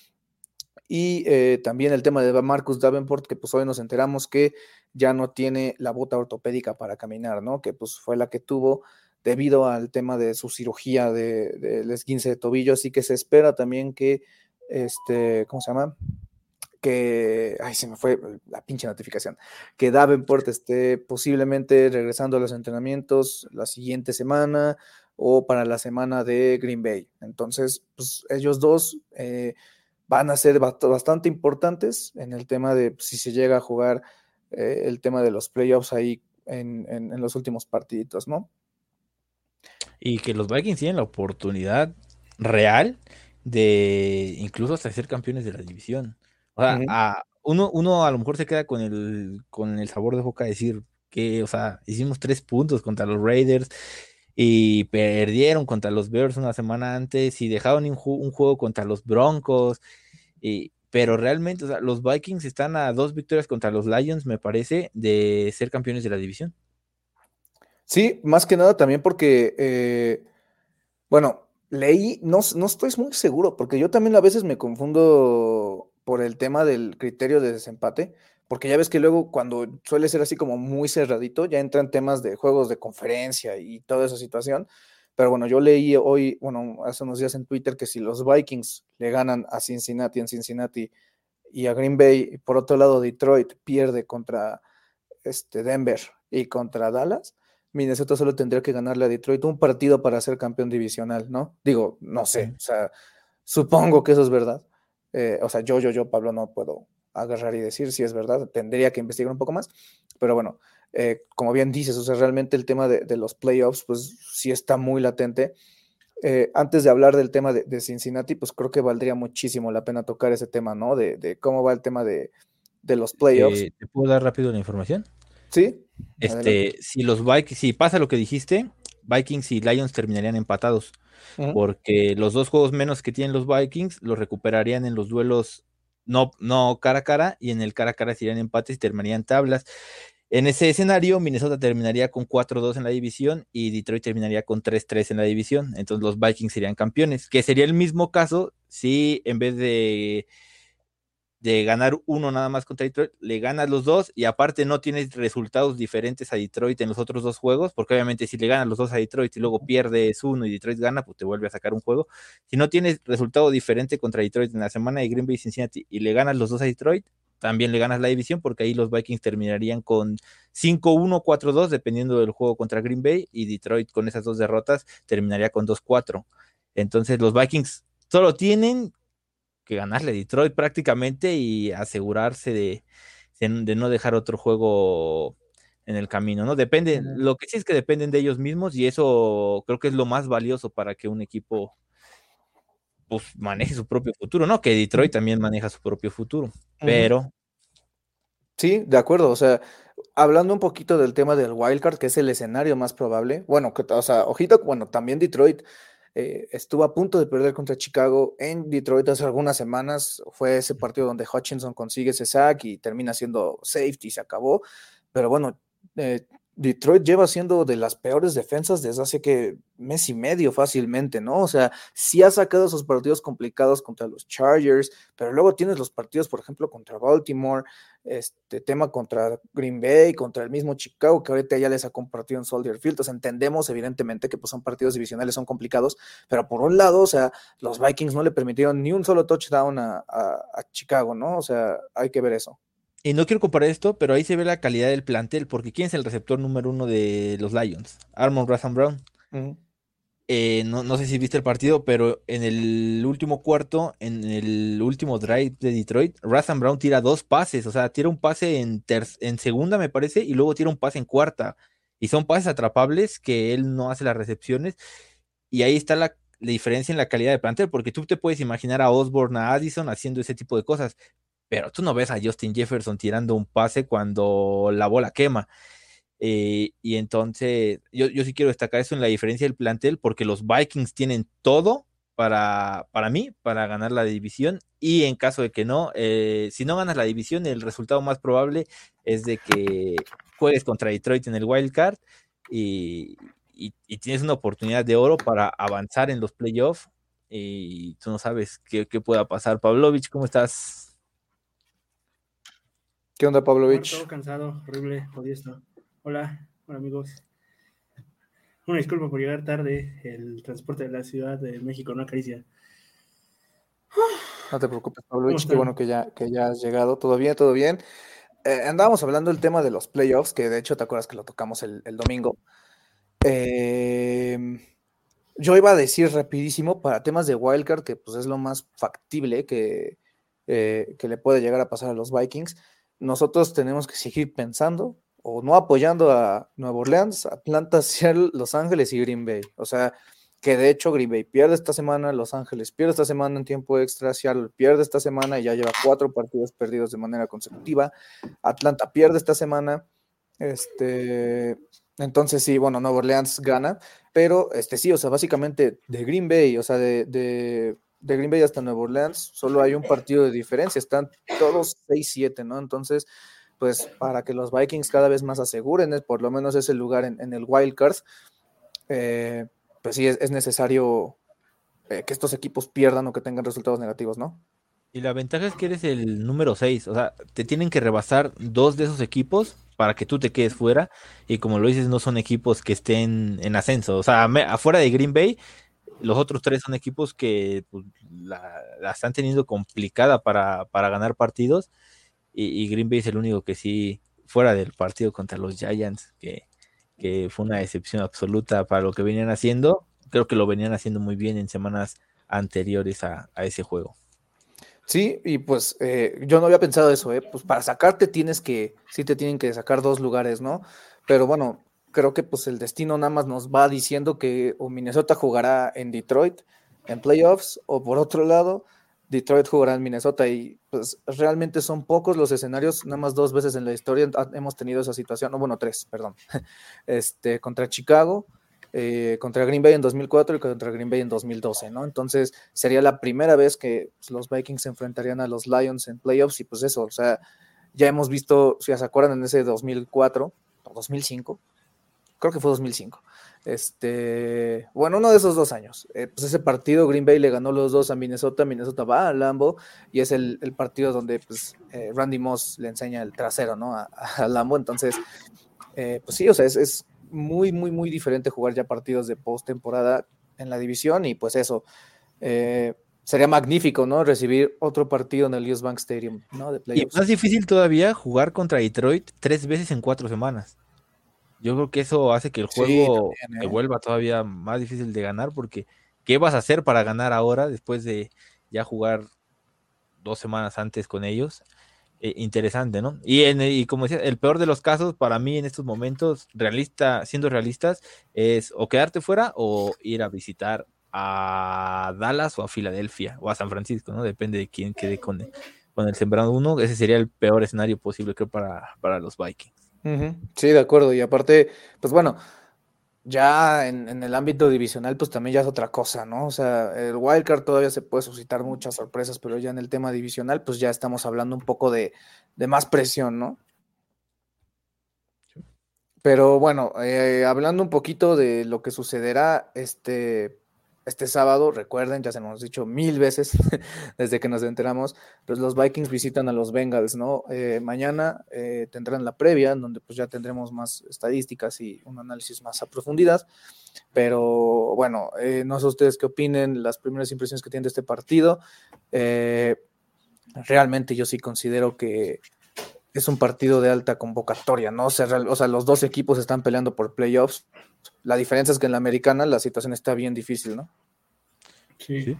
Y eh, también el tema de Marcus Davenport, que pues hoy nos enteramos que ya no tiene la bota ortopédica para caminar, ¿no? Que pues fue la que tuvo debido al tema de su cirugía del de, esguince de tobillo, así que se espera también que este, ¿cómo se llama? Que, ay, se me fue la pinche notificación, que Davenport esté posiblemente regresando a los entrenamientos la siguiente semana o para la semana de Green Bay. Entonces, pues ellos dos eh, van a ser bastante importantes en el tema de si se llega a jugar eh, el tema de los playoffs ahí en, en, los últimos partiditos, ¿no? Y que los Vikings tienen la oportunidad real de incluso hasta ser campeones de la división. O sea, a, uno, uno a lo mejor se queda con el, con el sabor de boca de decir que, o sea, hicimos tres puntos contra los Raiders y perdieron contra los Bears una semana antes y dejaron un, juego contra los Broncos. Y, pero realmente, los Vikings están a dos victorias contra los Lions, me parece, de ser campeones de la división. Sí, más que nada también porque, eh, bueno, leí, no, no estoy muy seguro, porque yo también a veces me confundo por el tema del criterio de desempate, porque ya ves que luego cuando suele ser así como muy cerradito, ya entran temas de juegos de conferencia y toda esa situación. Pero bueno, yo leí hoy, bueno, hace unos días en Twitter que si los Vikings le ganan a Cincinnati en Cincinnati y a Green Bay, y por otro lado Detroit pierde contra este Denver y contra Dallas, Minnesota solo tendría que ganarle a Detroit un partido para ser campeón divisional, ¿no? Digo, no sé, o sea, supongo que eso es verdad. Eh, o sea, yo, yo, yo, Pablo, no puedo agarrar y decir si es verdad, tendría que investigar un poco más, pero bueno, eh, como bien dices, o sea, realmente el tema de, los playoffs, pues sí está muy latente. Eh, antes de hablar del tema de, Cincinnati, pues creo que valdría muchísimo la pena tocar ese tema, ¿no? De, cómo va el tema de, los playoffs. ¿Te puedo dar rápido la información? Sí. Este, si los Vikings, si pasa lo que dijiste, Vikings y Lions terminarían empatados, porque los dos juegos menos que tienen los Vikings los recuperarían en los duelos no, no cara a cara, y en el cara a cara serían empates y terminarían tablas. En ese escenario, Minnesota terminaría con 4-2 en la división y Detroit terminaría con 3-3 en la división. Entonces los Vikings serían campeones, que sería el mismo caso si en vez de de ganar uno nada más contra Detroit, le ganas los dos y aparte no tienes resultados diferentes a Detroit en los otros dos juegos, porque obviamente si le ganas los dos a Detroit y luego pierdes uno y Detroit gana, pues te vuelve a sacar un juego. Si no tienes resultado diferente contra Detroit en la semana de Green Bay y Cincinnati y le ganas los dos a Detroit, también le ganas la división porque ahí los Vikings terminarían con 5-1, 4-2 dependiendo del juego contra Green Bay y Detroit con esas dos derrotas terminaría con 2-4. Entonces los Vikings solo tienen que ganarle a Detroit prácticamente y asegurarse de, de, no dejar otro juego en el camino, ¿no? Depende, lo que sí es que dependen de ellos mismos y eso creo que es lo más valioso para que un equipo pues maneje su propio futuro, ¿no? Que Detroit también maneja su propio futuro, pero... Sí, de acuerdo, o sea, hablando un poquito del tema del wildcard, que es el escenario más probable, bueno, que, o sea, ojito, bueno, también Detroit eh, estuvo a punto de perder contra Chicago en Detroit hace algunas semanas. Fue ese partido donde Hutchinson consigue ese sack y termina siendo safety y se acabó. Pero bueno, eh, Detroit lleva siendo de las peores defensas desde hace que mes y medio fácilmente, ¿no? O sea, sí ha sacado esos partidos complicados contra los Chargers, pero luego tienes los partidos, por ejemplo, contra Baltimore, este tema contra Green Bay, contra el mismo Chicago, que ahorita ya les ha compartido en Soldier Field. Entonces entendemos evidentemente que pues, son partidos divisionales, son complicados, pero por un lado, o sea, los Vikings no le permitieron ni un solo touchdown a Chicago, ¿no? O sea, hay que ver eso. Y no quiero comparar esto, pero ahí se ve la calidad del plantel, porque ¿quién es el receptor número uno de los Lions? Armon Razan Brown. eh, no, no, sé si viste el partido, pero en el último cuarto, en el último drive de Detroit, Razan Brown tira dos pases, o sea, tira un pase en, en segunda, me parece, y luego tira un pase en cuarta. Y son pases atrapables que él no hace las recepciones. Y ahí está la, la diferencia en la calidad de plantel, porque tú te puedes imaginar a Osborne, a Addison haciendo ese tipo de cosas, pero tú no ves a Justin Jefferson tirando un pase cuando la bola quema. Eh, y entonces, yo, yo, sí quiero destacar eso en la diferencia del plantel, porque los Vikings tienen todo para, para mí, para ganar la división. Y en caso de que no, eh, si no ganas la división, el resultado más probable es de que juegues contra Detroit en el wild card y, y, y tienes una oportunidad de oro para avanzar en los playoffs. Y tú no sabes qué, qué pueda pasar. Pavlovich, ¿cómo estás? ¿Qué onda, Pavlovich? Todo cansado, horrible, esto. Hola, hola amigos. Una disculpa por llegar tarde. El transporte de la Ciudad de México no acaricia. No te preocupes, Pablo. Qué bueno que ya, que ya has llegado. ¿Todo bien? ¿Todo bien? Eh, andábamos hablando del tema de los playoffs, que de hecho te acuerdas que lo tocamos el, el domingo. Eh, yo iba a decir rapidísimo para temas de wildcard, que pues es lo más factible que, eh, que le puede llegar a pasar a los Vikings. Nosotros tenemos que seguir pensando o no apoyando a Nueva Orleans, Atlanta, Seattle, Los Ángeles y Green Bay. O sea, que de hecho Green Bay pierde esta semana, Los Ángeles pierde esta semana en tiempo extra, Seattle pierde esta semana y ya lleva cuatro partidos perdidos de manera consecutiva. Atlanta pierde esta semana. Este, entonces sí, bueno, Nueva Orleans gana, pero este sí, o sea, básicamente de Green Bay, o sea, de, de, de Green Bay hasta Nueva Orleans, solo hay un partido de diferencia, están todos 6-7, ¿no? Entonces, pues para que los Vikings cada vez más aseguren por lo menos ese lugar en, en el wild card, eh, pues sí es, es necesario eh, que estos equipos pierdan o que tengan resultados negativos, ¿no? Y la ventaja es que eres el número 6, o sea, te tienen que rebasar dos de esos equipos para que tú te quedes fuera. Y como lo dices, no son equipos que estén en ascenso. O sea, afuera de Green Bay, los otros tres son equipos que pues, la, están teniendo complicada para, para ganar partidos y, Green Bay es el único que sí, fuera del partido contra los Giants, que, que fue una decepción absoluta para lo que venían haciendo, creo que lo venían haciendo muy bien en semanas anteriores a, a ese juego. Sí, y pues eh, yo no había pensado eso, ¿eh? Pues para sacarte tienes que, sí te tienen que sacar dos lugares, ¿no? Pero bueno, creo que pues el destino nada más nos va diciendo que o Minnesota jugará en Detroit en playoffs, o por otro lado, Detroit jugará en Minnesota y pues realmente son pocos los escenarios, nada más dos veces en la historia hemos tenido esa situación, no, bueno, tres, perdón, este, contra Chicago, eh, contra Green Bay en 2004 y contra Green Bay en 2012, ¿no? Entonces sería la primera vez que pues, los Vikings se enfrentarían a los Lions en playoffs y pues eso, o sea, ya hemos visto, si se acuerdan, en ese 2004 o 2005, creo que fue 2005, este, bueno, uno de esos dos años. Eh, pues ese partido Green Bay le ganó los dos a Minnesota, Minnesota va a Lambo y es el, el partido donde pues, eh, Randy Moss le enseña el trasero, ¿no? A, a Lambo, entonces, eh, pues sí, o sea, es, es, muy, muy, muy diferente jugar ya partidos de postemporada en la división y pues eso. Eh, sería magnífico, ¿no? Recibir otro partido en el US Bank Stadium, ¿no? De y más difícil todavía jugar contra Detroit tres veces en cuatro semanas. Yo creo que eso hace que el juego sí, también, ¿eh? se vuelva todavía más difícil de ganar porque ¿qué vas a hacer para ganar ahora después de ya jugar dos semanas antes con ellos? Eh, interesante, ¿no? Y, en, y como decía, el peor de los casos para mí en estos momentos, realista, siendo realistas, es o quedarte fuera o ir a visitar a Dallas o a Filadelfia o a San Francisco, ¿no? Depende de quién quede con el, con el sembrado uno. Ese sería el peor escenario posible, creo, para, para los Vikings. Uh -huh. Sí, de acuerdo. Y aparte, pues bueno, ya en, en, el ámbito divisional, pues también ya es otra cosa, ¿no? O sea, el wildcard todavía se puede suscitar muchas sorpresas, pero ya en el tema divisional, pues ya estamos hablando un poco de, de más presión, ¿no? Pero bueno, eh, hablando un poquito de lo que sucederá este este sábado, recuerden, ya se nos hemos dicho mil veces desde que nos enteramos, pues los Vikings visitan a los Bengals, ¿no? Eh, mañana eh, tendrán la previa, donde pues ya tendremos más estadísticas y un análisis más a profundidad, pero bueno, eh, no sé ustedes qué opinen, las primeras impresiones que tienen de este partido, realmente yo sí considero que es un partido de alta convocatoria, ¿no? O sea, o sea, los dos equipos están peleando por playoffs. La diferencia es que en la americana la situación está bien difícil, ¿no? Sí. Sí.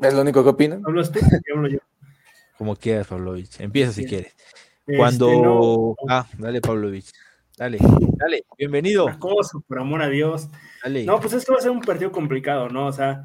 ¿Es lo único que opinan? ¿Hablas tú? ¿Qué hablo yo? Como quieras, Pavlovich. Empieza si Sí. quieres. Este, Cuando. no, Ah, dale, Pavlovich. Dale, dale. Bienvenido. acoso, por amor a Dios. Dale. No, pues es que va a ser un partido complicado, ¿no? O sea,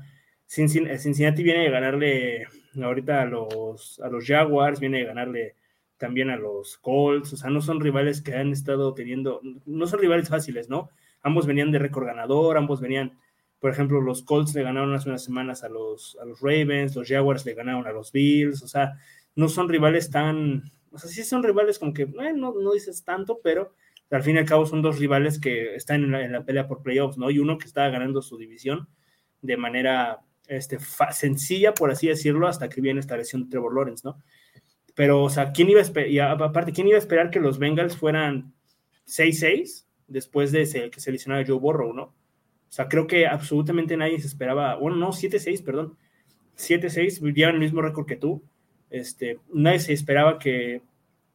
Cincinnati viene de ganarle ahorita a los, a los Jaguars, viene de ganarle también a los Colts, o sea, no son rivales que han estado teniendo, no son rivales fáciles, ¿no? Ambos venían de récord ganador, ambos venían, por ejemplo, los Colts le ganaron hace unas semanas a los, a los Ravens, los Jaguars le ganaron a los Bills, o sea, no son rivales tan, o sea, sí son rivales como que, eh, no, no dices tanto, pero al fin y al cabo son dos rivales que están en la, en la pelea por playoffs, ¿no? Y uno que estaba ganando su división de manera este, sencilla, por así decirlo, hasta que viene esta lesión de Trevor Lawrence, ¿no? Pero, o sea, ¿quién iba a esperar, y aparte, ¿quién iba a esperar que los Bengals fueran 6-6 después de ese- que se lesionara Joe Burrow, ¿no? O sea, creo que absolutamente nadie se esperaba, bueno, no, 7-6, perdón, 7-6, llevan el mismo récord que tú. Este, nadie se esperaba que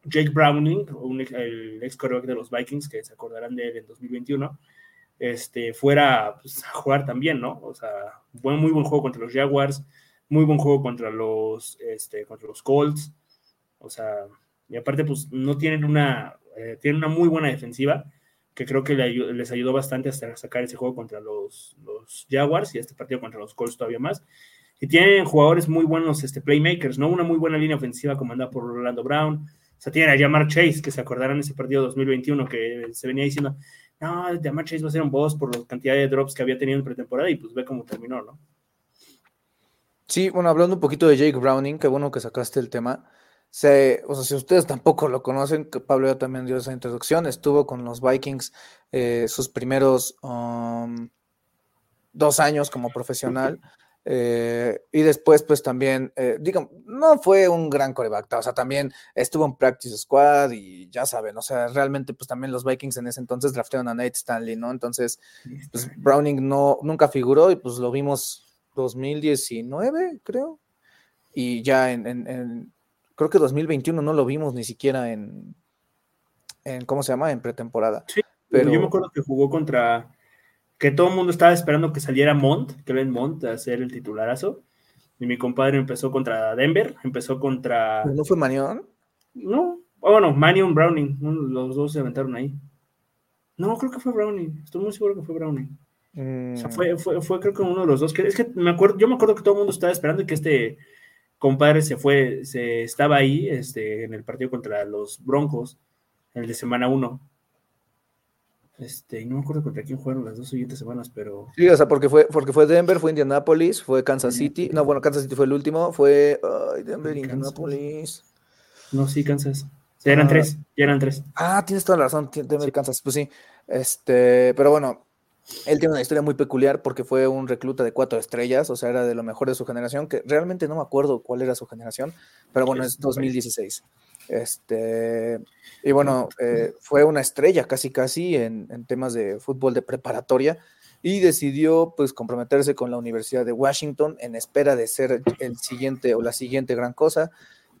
Jake Browning, el ex quarterback de los Vikings, que se acordarán de él en 2021, este, fuera pues, a jugar también, ¿no? O sea, buen, muy buen juego contra los Jaguars, muy buen juego contra los, este, contra los Colts, o sea, y aparte, pues no tienen una, eh, tienen una muy buena defensiva, que creo que les ayudó bastante hasta sacar ese juego contra los, los Jaguars y este partido contra los Colts todavía más. Y tienen jugadores muy buenos, este, playmakers, ¿no? Una muy buena línea ofensiva comandada por Orlando Brown. O sea, tienen a Jamar Chase, que se acordarán ese partido 2021, que se venía diciendo, no, Jamar Chase va a ser un boss por la cantidad de drops que había tenido en pretemporada y pues ve cómo terminó, ¿no? Sí, bueno, hablando un poquito de Jake Browning, qué bueno que sacaste el tema. Se, o sea, si ustedes tampoco lo conocen, que Pablo ya también dio esa introducción, estuvo con los Vikings eh, sus primeros um, dos años como profesional. eh, y después, pues también, eh, no fue un gran coreback, o sea, también estuvo en Practice Squad y ya saben, o sea, realmente, pues también los Vikings en ese entonces draftearon a Nate Stanley, ¿no? Entonces, pues Browning no, nunca figuró y pues lo vimos 2019, creo. Y ya en, en- en- creo que 2021 no lo vimos ni siquiera en, en ¿cómo se llama? En pretemporada. Sí, Pero yo me acuerdo que jugó contra que todo el mundo estaba esperando que saliera Mont, que ven Mont a ser el titularazo. Y mi compadre empezó contra Denver, empezó contra. ¿no fue Manión? No, oh, bueno, Manion Browning, uno- los dos se aventaron ahí. No, creo que fue Browning, estoy muy seguro que fue Browning. O sea, Mm, fue, fue, fue creo que uno de los dos. Que, es que me acuerdo, yo me acuerdo que todo el mundo estaba esperando y que este compadre se fue, se estaba ahí este, en el partido contra los Broncos, el de semana 1. Este, y no me acuerdo contra quién jugaron las dos siguientes semanas, pero Sí, o sea, porque fue, porque fue Denver, fue Indianapolis, fue Kansas. City. No, bueno, Kansas City fue el último, fue ay, Denver, Kansas. Indianapolis. no, sí, Kansas. Ya eran Ah. tres, ya eran tres. Ah, tienes toda la razón, Denver, Sí. Kansas, pues sí. Este, pero bueno, él tiene una historia muy peculiar porque fue un recluta de cuatro estrellas, o sea, era de lo mejor de su generación, que realmente no me acuerdo cuál era su generación, pero bueno, es sí, 2016. Este, y bueno, eh, fue una estrella casi casi en, temas de fútbol de preparatoria y decidió pues comprometerse con la Universidad de Washington en espera de ser el siguiente o la siguiente gran cosa.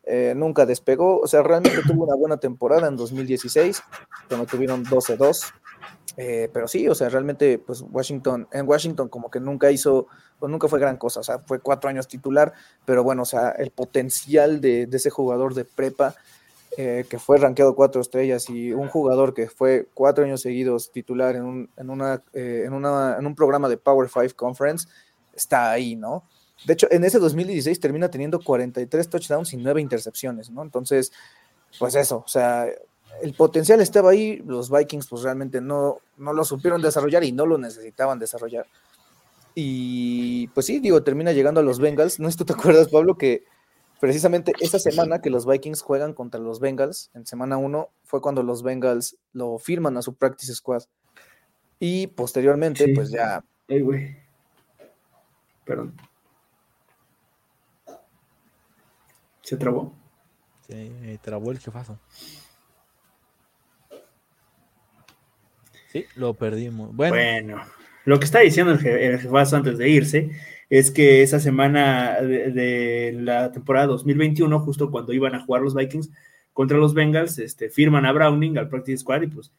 Eh, nunca despegó, o sea, realmente tuvo una buena temporada en 2016, cuando tuvieron 12-2. Eh, pero sí, o sea, realmente, pues Washington, en Washington como que nunca hizo, pues nunca fue gran cosa, o sea, fue cuatro años titular, pero bueno, o sea, el potencial de, ese jugador de prepa eh, que fue rankeado cuatro estrellas y un jugador que fue cuatro años seguidos titular en un, en una, eh, en una, en un programa de Power Five Conference, está ahí, ¿no? De hecho, en ese 2016 termina teniendo 43 touchdowns y 9 intercepciones, ¿no? Entonces, pues eso, o sea, el potencial estaba ahí, los Vikings pues realmente no, no lo supieron desarrollar y no lo necesitaban desarrollar. Y pues sí, digo, termina llegando a los Bengals. ¿No es tú te acuerdas, Pablo, que precisamente esa semana que los Vikings juegan contra los Bengals, en semana 1, fue cuando los Bengals lo firman a su practice squad. Y posteriormente, Sí. pues ya Ey, güey. Perdón. ¿Se trabó? Se trabó el jefazo. Lo perdimos. Bueno, lo que está diciendo el, el jefazo antes de irse es que esa semana de, la temporada 2021, justo cuando iban a jugar los Vikings contra los Bengals, este, firman a Browning al practice squad y pues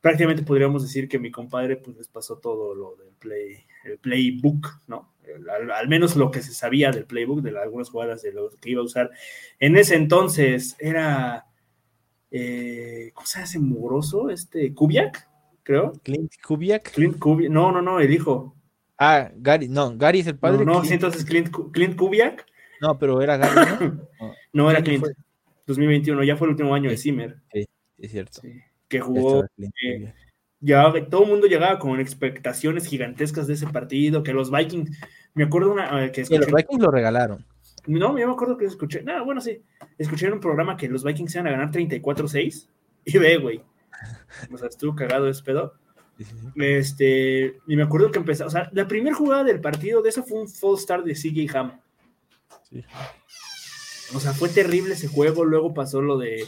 prácticamente podríamos decir que mi compadre pues les pasó todo lo del play, el playbook, ¿no? Al, menos lo que se sabía del playbook, de algunas jugadas de lo que iba a usar. En ese entonces era, eh, ¿cómo se hace mugroso? Este, Kubiak, creo. Clint Kubiak. Clint Kubiak, no, no, no, el hijo. Ah, Gary, no, Gary es el padre. no, no, sí, entonces Clint, Clint Kubiak, no, pero era Gary, ¿no? no era ¿Quién Clint. fue? 2021, ya fue el último año de Zimmer, Es cierto. sí, que Ya jugó Clint eh, ya todo el mundo llegaba con expectaciones gigantescas de ese partido, que los Vikings, me acuerdo una eh, que Sí, los Vikings lo regalaron. no, yo me acuerdo que escuché, no, bueno, sí, escuché en un programa que los Vikings iban a ganar 34-6, y ve, güey, o sea, estuvo cagado ese pedo, este, y me acuerdo que empezó, o sea, la primera jugada del partido de eso fue un full start de CJ Ham, Sí. o sea, fue terrible ese juego, luego pasó lo de,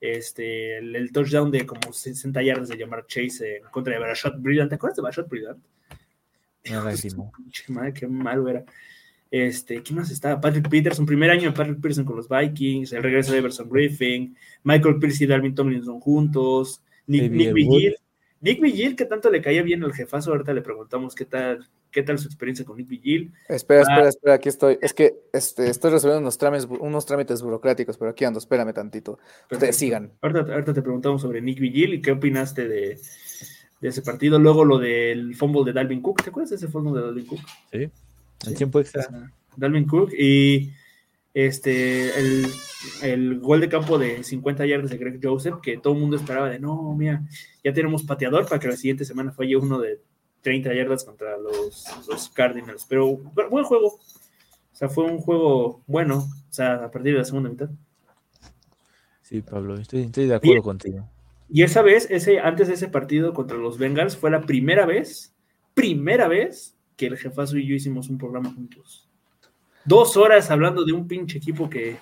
este, el, el touchdown de como 60 yardas de llamar Chase en contra de Barashot Brilliant, ¿te acuerdas de Barashot Brilliant? No. Pinche madre, qué malo era. Este, ¿quién más estaba? Patrick Peterson, primer año de Patrick Peterson con los Vikings, el regreso de Everson Griffin, Michael Pierce y Dalvin Tomlinson juntos, Nick, Nick. Vigil. Nick Vigil, que tanto le caía bien al jefazo, ahorita le preguntamos qué tal, qué tal su experiencia con Nick Vigil. Espera, Ah. espera, espera, aquí estoy. Es que este, estoy resolviendo unos trámites, unos trámites burocráticos, pero aquí ando, espérame tantito. Ustedes Perfecto. sigan. Ahorita, ahorita te preguntamos sobre Nick Vigil y qué opinaste de, de ese partido. Luego lo del fumble de Dalvin Cook, ¿te acuerdas de ese fumble de Dalvin Cook? Sí. El tiempo extra. Dalvin Cook y este el, el gol de campo de 50 yardas de Greg Joseph que todo el mundo esperaba de no, mira, ya tenemos pateador para que la siguiente semana falle uno de 30 yardas contra los, los Cardinals, pero bu- buen juego. O sea, fue un juego bueno, o sea, a partir de la segunda mitad. Sí, Pablo, estoy, estoy de acuerdo contigo. Y esa vez, ese, antes de ese partido contra los Bengals, fue la primera vez, primera vez que el jefazo y yo hicimos un programa juntos. Dos horas hablando de un pinche equipo que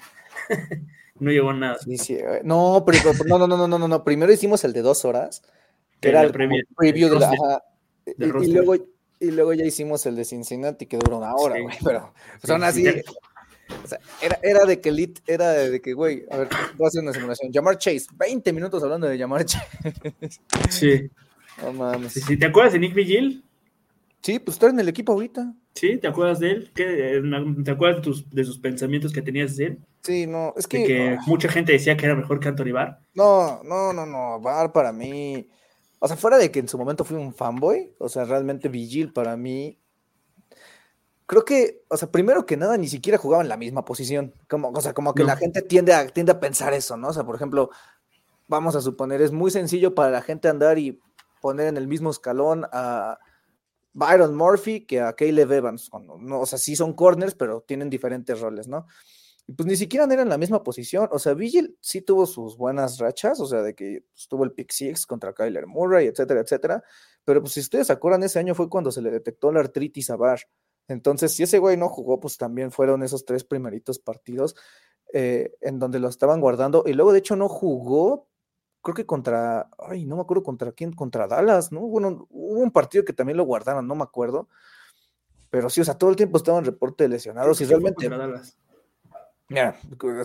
no llegó a nada. Sí, sí, eh, No, pero, no, no, no, no, no, no. Primero hicimos el de dos horas, que era el previa- preview de la. ajá, y- y, luego, y luego ya hicimos el de Cincinnati, que duró una hora, Sí. güey. Pero pues, Sí, aún así, sí. o sea, era, era de que Lit, era de que, güey, a ver, voy a hacer una simulación. Llamar Chase, 20 minutos hablando de llamar Chase. Sí. No mames. Sí, sí, ¿Te acuerdas de Nick Vigil? Sí, pues está en el equipo ahorita. ¿Sí? ¿Te acuerdas de él? ¿Qué, ¿Te acuerdas de, tus- de sus pensamientos que tenías de él? Sí, no, es De que. que ah, mucha gente decía que era mejor que Anthony Barr. No, no, no, no. Bar para mí. O sea, fuera de que en su momento fui un fanboy, o sea, realmente Vigil para mí. Creo que, o sea, primero que nada, ni siquiera jugaba en la misma posición. Como, o sea, como que No. la gente tiende a, tiende a pensar eso, ¿no? O sea, por ejemplo, vamos a suponer, es muy sencillo para la gente andar y poner en el mismo escalón a Byron Murphy que a Caleb Evans. cuando no, o sea, sí son corners, pero tienen diferentes roles, ¿no? Y pues ni siquiera eran en la misma posición. O sea, Vigil sí tuvo sus buenas rachas, o sea, de que pues, tuvo el pick six contra Kyler Murray, etcétera, etcétera. Pero pues si ustedes se acuerdan, ese año fue cuando se le detectó la artritis a Barr. Entonces, si ese güey no jugó, pues también fueron esos tres primeritos partidos eh, en donde lo estaban guardando. Y luego, de hecho, no jugó, creo que contra, ay, no me acuerdo contra quién, contra Dallas, ¿no? Bueno, hubo un partido que también lo guardaron, no me acuerdo. Pero sí, o sea, todo el tiempo estaba en reporte de lesionados y realmente... Mira,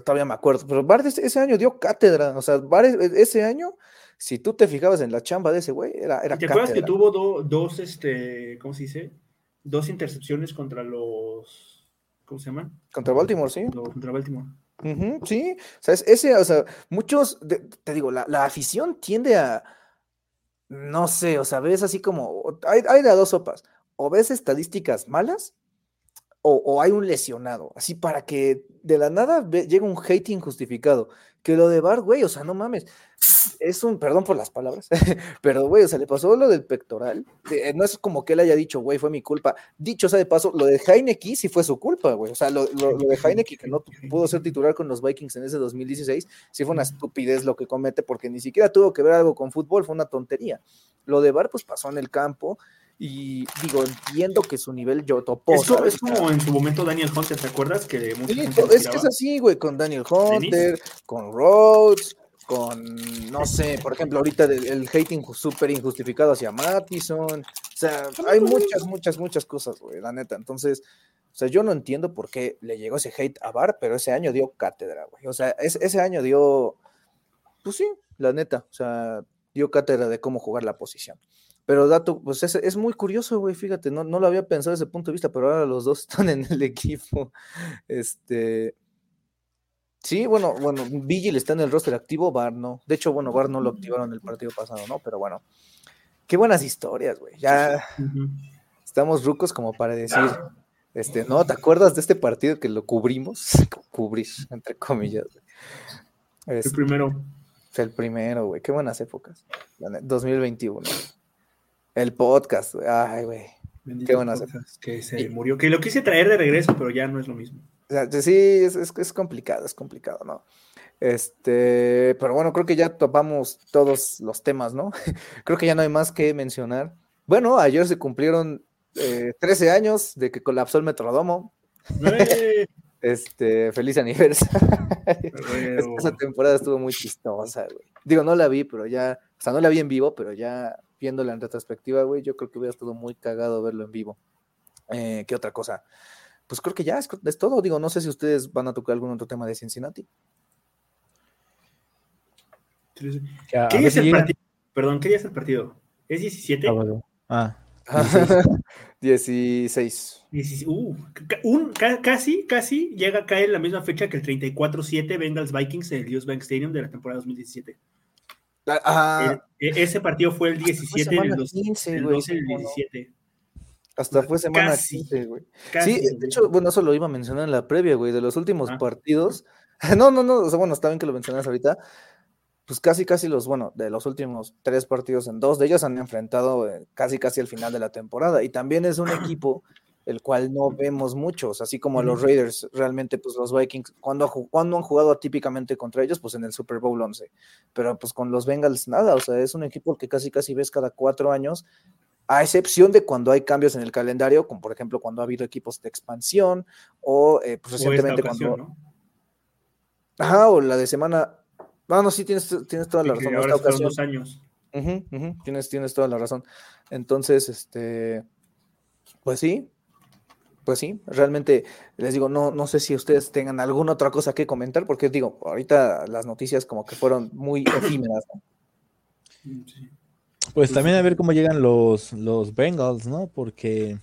todavía me acuerdo, pero Bard ese, año dio cátedra, o sea, Bard e- ese año, si tú te fijabas en la chamba de ese güey, era, era ¿Te acuerdas que tuvo do- dos, este, ¿cómo se dice? Dos intercepciones contra los, ¿cómo se llaman? Contra Baltimore, sí. Contra Baltimore. Sí, o sea, es- ese, o sea, muchos, de- te digo, la, la afición tiende a, no sé, o sea, ves así como, hay, hay de dos sopas, o ves estadísticas malas, o, hay un lesionado, así para que de la nada llegue un hate injustificado, que lo de Bar, güey, o sea, no mames, es un, perdón por las palabras, pero güey, o sea, le pasó lo del pectoral, eh, no es como que él haya dicho, güey, fue mi culpa, dicho sea de paso, lo de Heineke sí fue su culpa, güey, o sea, lo, lo- lo de Heineke que no pudo ser titular con los Vikings en ese 2016, sí fue una estupidez lo que comete, porque ni siquiera tuvo que ver algo con fútbol, fue una tontería. Lo de Bar, pues pasó en el campo, y digo, entiendo que su nivel yo topó. Es, co- ¿sabes? es como en su momento Daniel Hunter, ¿te acuerdas? Que Sí, es que es así, güey, con Daniel Hunter, con Rhodes, con, no sé, por ejemplo, ahorita el, el hating súper injustificado hacia Mattison. O sea, hay muchas, muchas, muchas cosas, güey, la neta. Entonces, o sea, yo no entiendo por qué le llegó ese hate a Bar, pero ese año dio cátedra, güey. O sea, ese año dio, pues sí, la neta, o sea, dio cátedra de cómo jugar la posición. Pero dato, pues es, es muy curioso, güey, fíjate, no, no lo había pensado desde ese punto de vista, pero ahora los dos están en el equipo. Este, Sí, bueno, bueno, Vigil está en el roster activo, Bar no. De hecho, bueno, Bar no lo activaron el partido pasado, ¿no? Pero bueno, qué buenas historias, güey. Ya estamos rucos como para decir, este, ¿no? ¿Te acuerdas de este partido que lo cubrimos? Cubrir, entre comillas. el este, primero. El primero, güey. Qué buenas épocas. 2021. El podcast, güey. Ay, güey. Qué buenas épocas. Que se murió. Que lo quise traer de regreso, pero ya no es lo mismo sí, es, es, complicado, es complicado, ¿no? Este, pero bueno, creo que ya topamos todos los temas, ¿no? creo que ya no hay más que mencionar. Bueno, ayer se cumplieron 13 eh, años de que colapsó el Metrodomo. este, feliz aniversario. Esa temporada estuvo muy chistosa, güey. Digo, no la vi, pero ya, o sea, no la vi en vivo, pero ya viéndola en retrospectiva, güey, yo creo que hubiera estado muy cagado verlo en vivo. Eh, ¿Qué otra cosa? pues creo que ya es, todo. Digo, no sé si ustedes van a tocar algún otro tema de Cincinnati. ¿Qué día es el partido? Perdón, ¿qué día es el partido? ¿Es 17? Ah. 16. Uh, casi, casi llega a caer la misma fecha que el 34-7 Bengals Vikings en el US Bank Stadium de la temporada 2017. Ah, e, ese partido fue el 17 el 12, el 12 el 17. Hasta fue semana 15, güey. Sí, de hecho, bueno, eso lo iba a mencionar en la previa, güey, de los últimos ah. partidos. no, no, no, o sea, bueno, está bien que lo mencionas ahorita. Pues casi, casi los, bueno, de los últimos tres partidos en dos de ellos han enfrentado eh, casi, casi al final de la temporada. Y también es un equipo el cual no vemos muchos, así como los Raiders, realmente, pues los Vikings, cuando, cuando han jugado típicamente contra ellos, pues en el Super Bowl 11, pero pues con los Bengals nada, o sea, es un equipo que casi, casi ves cada cuatro años a excepción de cuando hay cambios en el calendario, como por ejemplo cuando ha habido equipos de expansión o eh, pues, recientemente cuando... Ajá, o la de semana... No, no, sí, tienes, tienes toda la razón. Ahora dos años. Tienes, tienes toda la razón. Entonces, este, pues sí, pues sí, realmente les digo, no, no sé si ustedes tengan alguna otra cosa que comentar, porque digo, ahorita las noticias como que fueron muy efímeras. Sí. Pues también a ver cómo llegan los, los Bengals, ¿no? Porque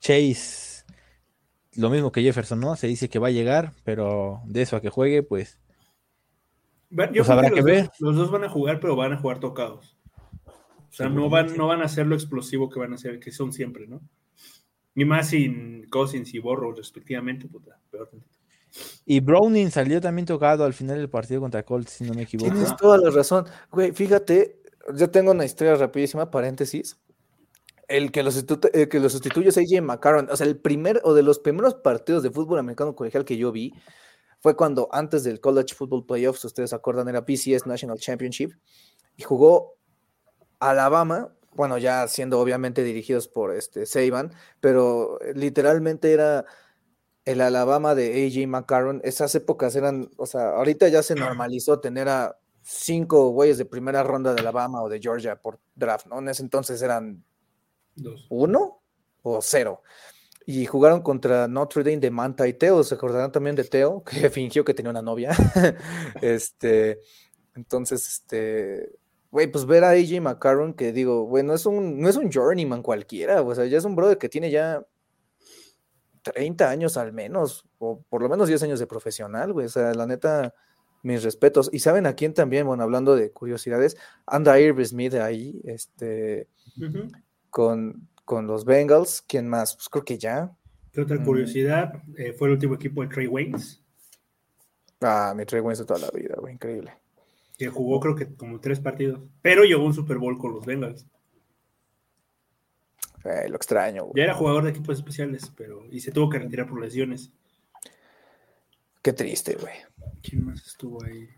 Chase, lo mismo que Jefferson, ¿no? Se dice que va a llegar, pero de eso a que juegue, pues. Yo pues habrá que, ver. los dos van a jugar, pero van a jugar tocados. O sea, no van, no van a ser lo explosivo que van a ser, que son siempre, ¿no? Ni más sin Cousins y Borro, respectivamente, puta, peor Y Browning salió también tocado al final del partido contra Colts, si no me equivoco. Tienes toda la razón. Güey, fíjate, yo tengo una historia rapidísima, paréntesis. El que, lo que lo sustituye es AJ McCarron. O sea, el primer o de los primeros partidos de fútbol americano colegial que yo vi fue cuando antes del College Football Playoffs, ustedes se acuerdan, era PCS National Championship, y jugó Alabama, bueno, ya siendo obviamente dirigidos por este Saban, pero literalmente era el Alabama de AJ McCarron. Esas épocas eran, o sea, ahorita ya se normalizó tener a cinco güeyes de primera ronda de Alabama o de Georgia por draft, ¿no? En ese entonces eran uno o cero. Y jugaron contra Notre Dame de Manta y Teo. ¿Se acordarán también de Teo? Que fingió que tenía una novia. este, entonces, este, güey, pues ver a AJ McCarron, que digo, güey, no es un, no es un journeyman cualquiera, o sea, ya es un brother que tiene ya 30 años al menos, o por lo menos 10 años de profesional, güey. O sea, la neta, mis respetos. Y saben a quién también, bueno, hablando de curiosidades, anda Irv Smith ahí, este, con, con, los Bengals. ¿Quién más? Pues creo que ya. ¿Qué otra mm. curiosidad? Eh, fue el último equipo de Trey Waynes. Ah, mi Trey Waynes de toda la vida, güey, increíble. Que jugó creo que como tres partidos, pero llegó un Super Bowl con los Bengals. lo extraño, güey. Ya era jugador de equipos especiales, pero y se tuvo que retirar por lesiones. Qué triste, güey. ¿Quién más estuvo ahí?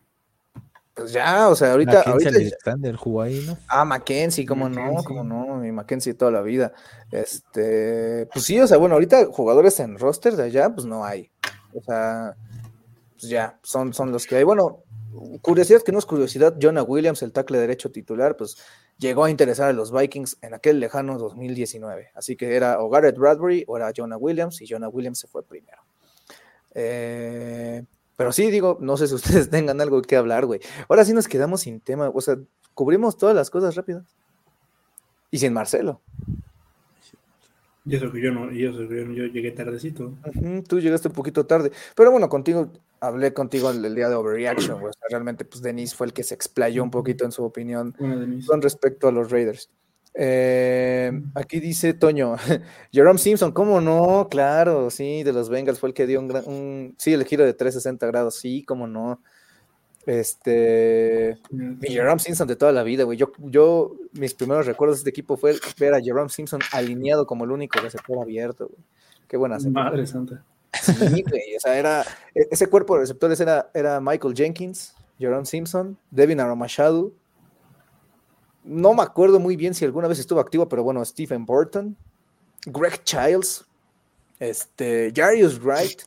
Pues ya, o sea, ahorita. ahorita Alexander jugó ahí, ¿no? Ah, Mackenzie, cómo no, cómo no, mi Mackenzie toda la vida. Este, pues sí, o sea, bueno, ahorita jugadores en roster de allá, pues no hay. O sea, pues ya, son, son los que hay. Bueno, curiosidad que no es curiosidad, Jonah Williams, el tackle derecho titular, pues llegó a interesar a los Vikings en aquel lejano 2019. Así que era o Garrett Bradbury o era Jonah Williams y Jonah Williams se fue primero. Eh, pero sí, digo, no sé si ustedes tengan algo que hablar, güey. Ahora sí nos quedamos sin tema, o sea, cubrimos todas las cosas rápidas. Y sin Marcelo. Y eso que yo no, y eso que yo, yo llegué tardecito. Tú llegaste un poquito tarde. Pero bueno, contigo, hablé contigo el, el día de Overreaction, güey. O sea, realmente, pues Denis fue el que se explayó un poquito en su opinión con respecto a los Raiders. Eh, aquí dice Toño, Jerome Simpson, ¿cómo no? Claro, sí, de los Bengals fue el que dio un, gran- un- sí, el giro de 360 grados, sí, cómo no. Este, mi Jerome Simpson de toda la vida, güey. Yo, yo, mis primeros recuerdos de este equipo fue ver a Jerome Simpson alineado como el único receptor abierto, güey. Qué buena semana. Madre santa. Sí, güey, o sea, era, e- ese cuerpo de receptores era, era Michael Jenkins, Jerome Simpson, Devin Aramashadu. No me acuerdo muy bien si alguna vez estuvo activo, pero bueno, Stephen Burton, Greg Childs, este, Jarius Wright.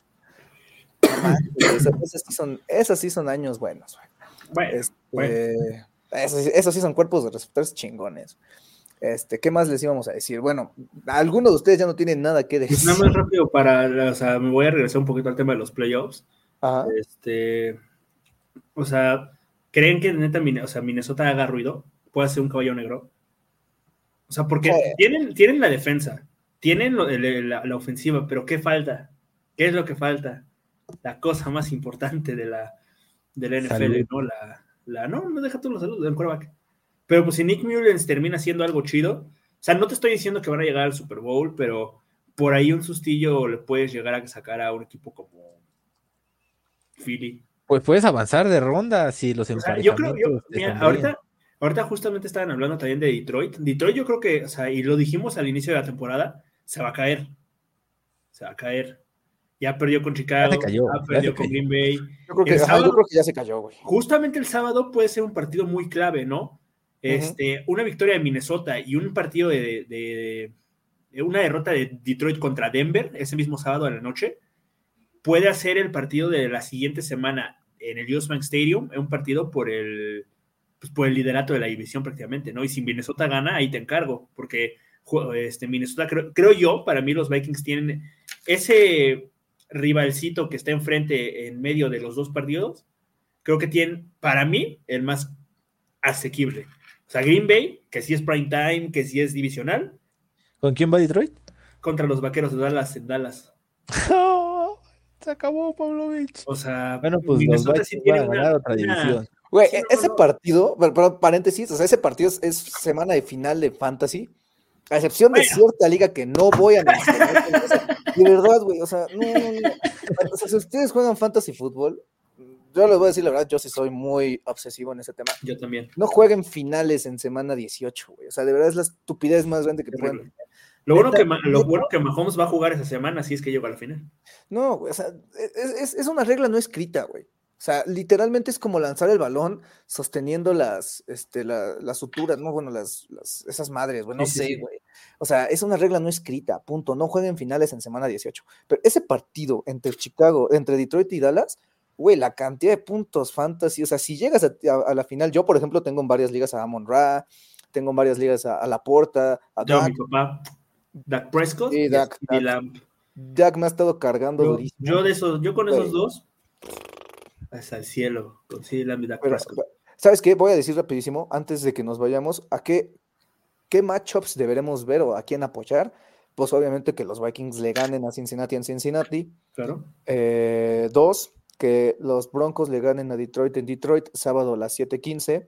Esas, esas sí son, esas sí son años buenos, güey. Bueno, Este, bueno. esos, sí- esos sí son cuerpos de receptores chingones. Este, ¿qué más les íbamos a decir? Bueno, alguno de ustedes ya no tiene nada que decir. nada más rápido para, o sea, me voy a regresar un poquito al tema de los playoffs. Ajá. Este, o sea, ¿creen que neta o sea, Minnesota haga ruido? ¿Puede ser un caballo negro? O sea, porque tienen, tienen la defensa, tienen lo- el- la, la ofensiva, pero ¿qué falta? ¿Qué es lo que falta? La cosa más importante de la, de la NFL, Salud. ¿no? La, la, no, no deja todos los saludos del quarterback. Pero pues si Nick Mullens termina haciendo algo chido, o sea, no te estoy diciendo que van a llegar al Super Bowl, pero por ahí un sustillo le puedes llegar a sacar a un equipo como Philly. Pues puedes avanzar de ronda si los O sea, yo creo, yo, mira, ahorita, ahorita justamente estaban hablando también de Detroit. Detroit yo creo que, o sea, y lo dijimos al inicio de la temporada, se va a caer. Se va a caer. Ya perdió con Chicago, se cayó, ya ya perdió se con cayó. Green Bay. Yo creo, que, El ajá, yo sábado- creo que ya se cayó, güey. Justamente el sábado puede ser un partido muy clave, ¿no? Este, Una victoria de Minnesota y un partido de, de- de una derrota de Detroit contra Denver ese mismo sábado a la noche puede hacer el partido de la siguiente semana en el US Bank Stadium, un partido por el, pues, por el liderato de la división prácticamente, ¿no? Y si Minnesota gana, ahí te encargo, porque este, Minnesota, creo, creo yo, para mí los Vikings tienen ese rivalcito que está enfrente en medio de los dos partidos, creo que tienen, para mí, el más asequible. O sea, Green Bay, que sí es prime time, que sí es divisional, ¿Con quién va Detroit? contra los vaqueros de Dallas en Dallas. se acabó Pavlovich. O sea, Bueno, pues los sí tiene van a una- ganar otra una- división. Güey, Sí, no, ese no. partido, pero, pero paréntesis, o sea, ese partido es, es semana de final de fantasy, a excepción de cierta liga que no voy a mencionar. de verdad, güey, o sea, no, no, no. O sea, si ustedes juegan fantasy fútbol, yo les voy a decir la verdad, yo sí soy muy obsesivo en ese tema. Yo también. No jueguen finales en semana 18, güey. O sea, de verdad es la estupidez más grande que pueden. Lo bueno, que, lo bueno que Mahomes va a jugar esa semana, si es que llega a la final. No, güey, o sea, es, es- es una regla no escrita, güey. O sea, literalmente es como lanzar el balón sosteniendo las, este, la- las suturas, no, bueno, las, las- esas madres, güey, no Sí, sé, sí. güey. O sea, es una regla no escrita, punto. No jueguen finales en semana 18. Pero ese partido entre Chicago, entre Detroit y Dallas, güey, la cantidad de puntos fantasy, o sea, si llegas a, a- a la final, yo, por ejemplo, tengo en varias ligas a Amon Ra, tengo en varias ligas a, a Laporta, a Yo, Dak, mi papá, Dak Prescott Sí, y Dak, CeeDee Dak. Dak me ha estado cargando Yo, yo de esos, yo con esos dos, hasta el cielo, con CeeDee Lamb y Dak Pero, ¿sabes qué? Voy a decir rapidísimo, antes de que nos vayamos, ¿a qué, qué matchups deberemos ver o a quién apoyar? Pues obviamente que los Vikings le ganen a Cincinnati en Cincinnati. Claro. Eh, dos, que los Broncos le ganen a Detroit en Detroit, sábado a las 7:15.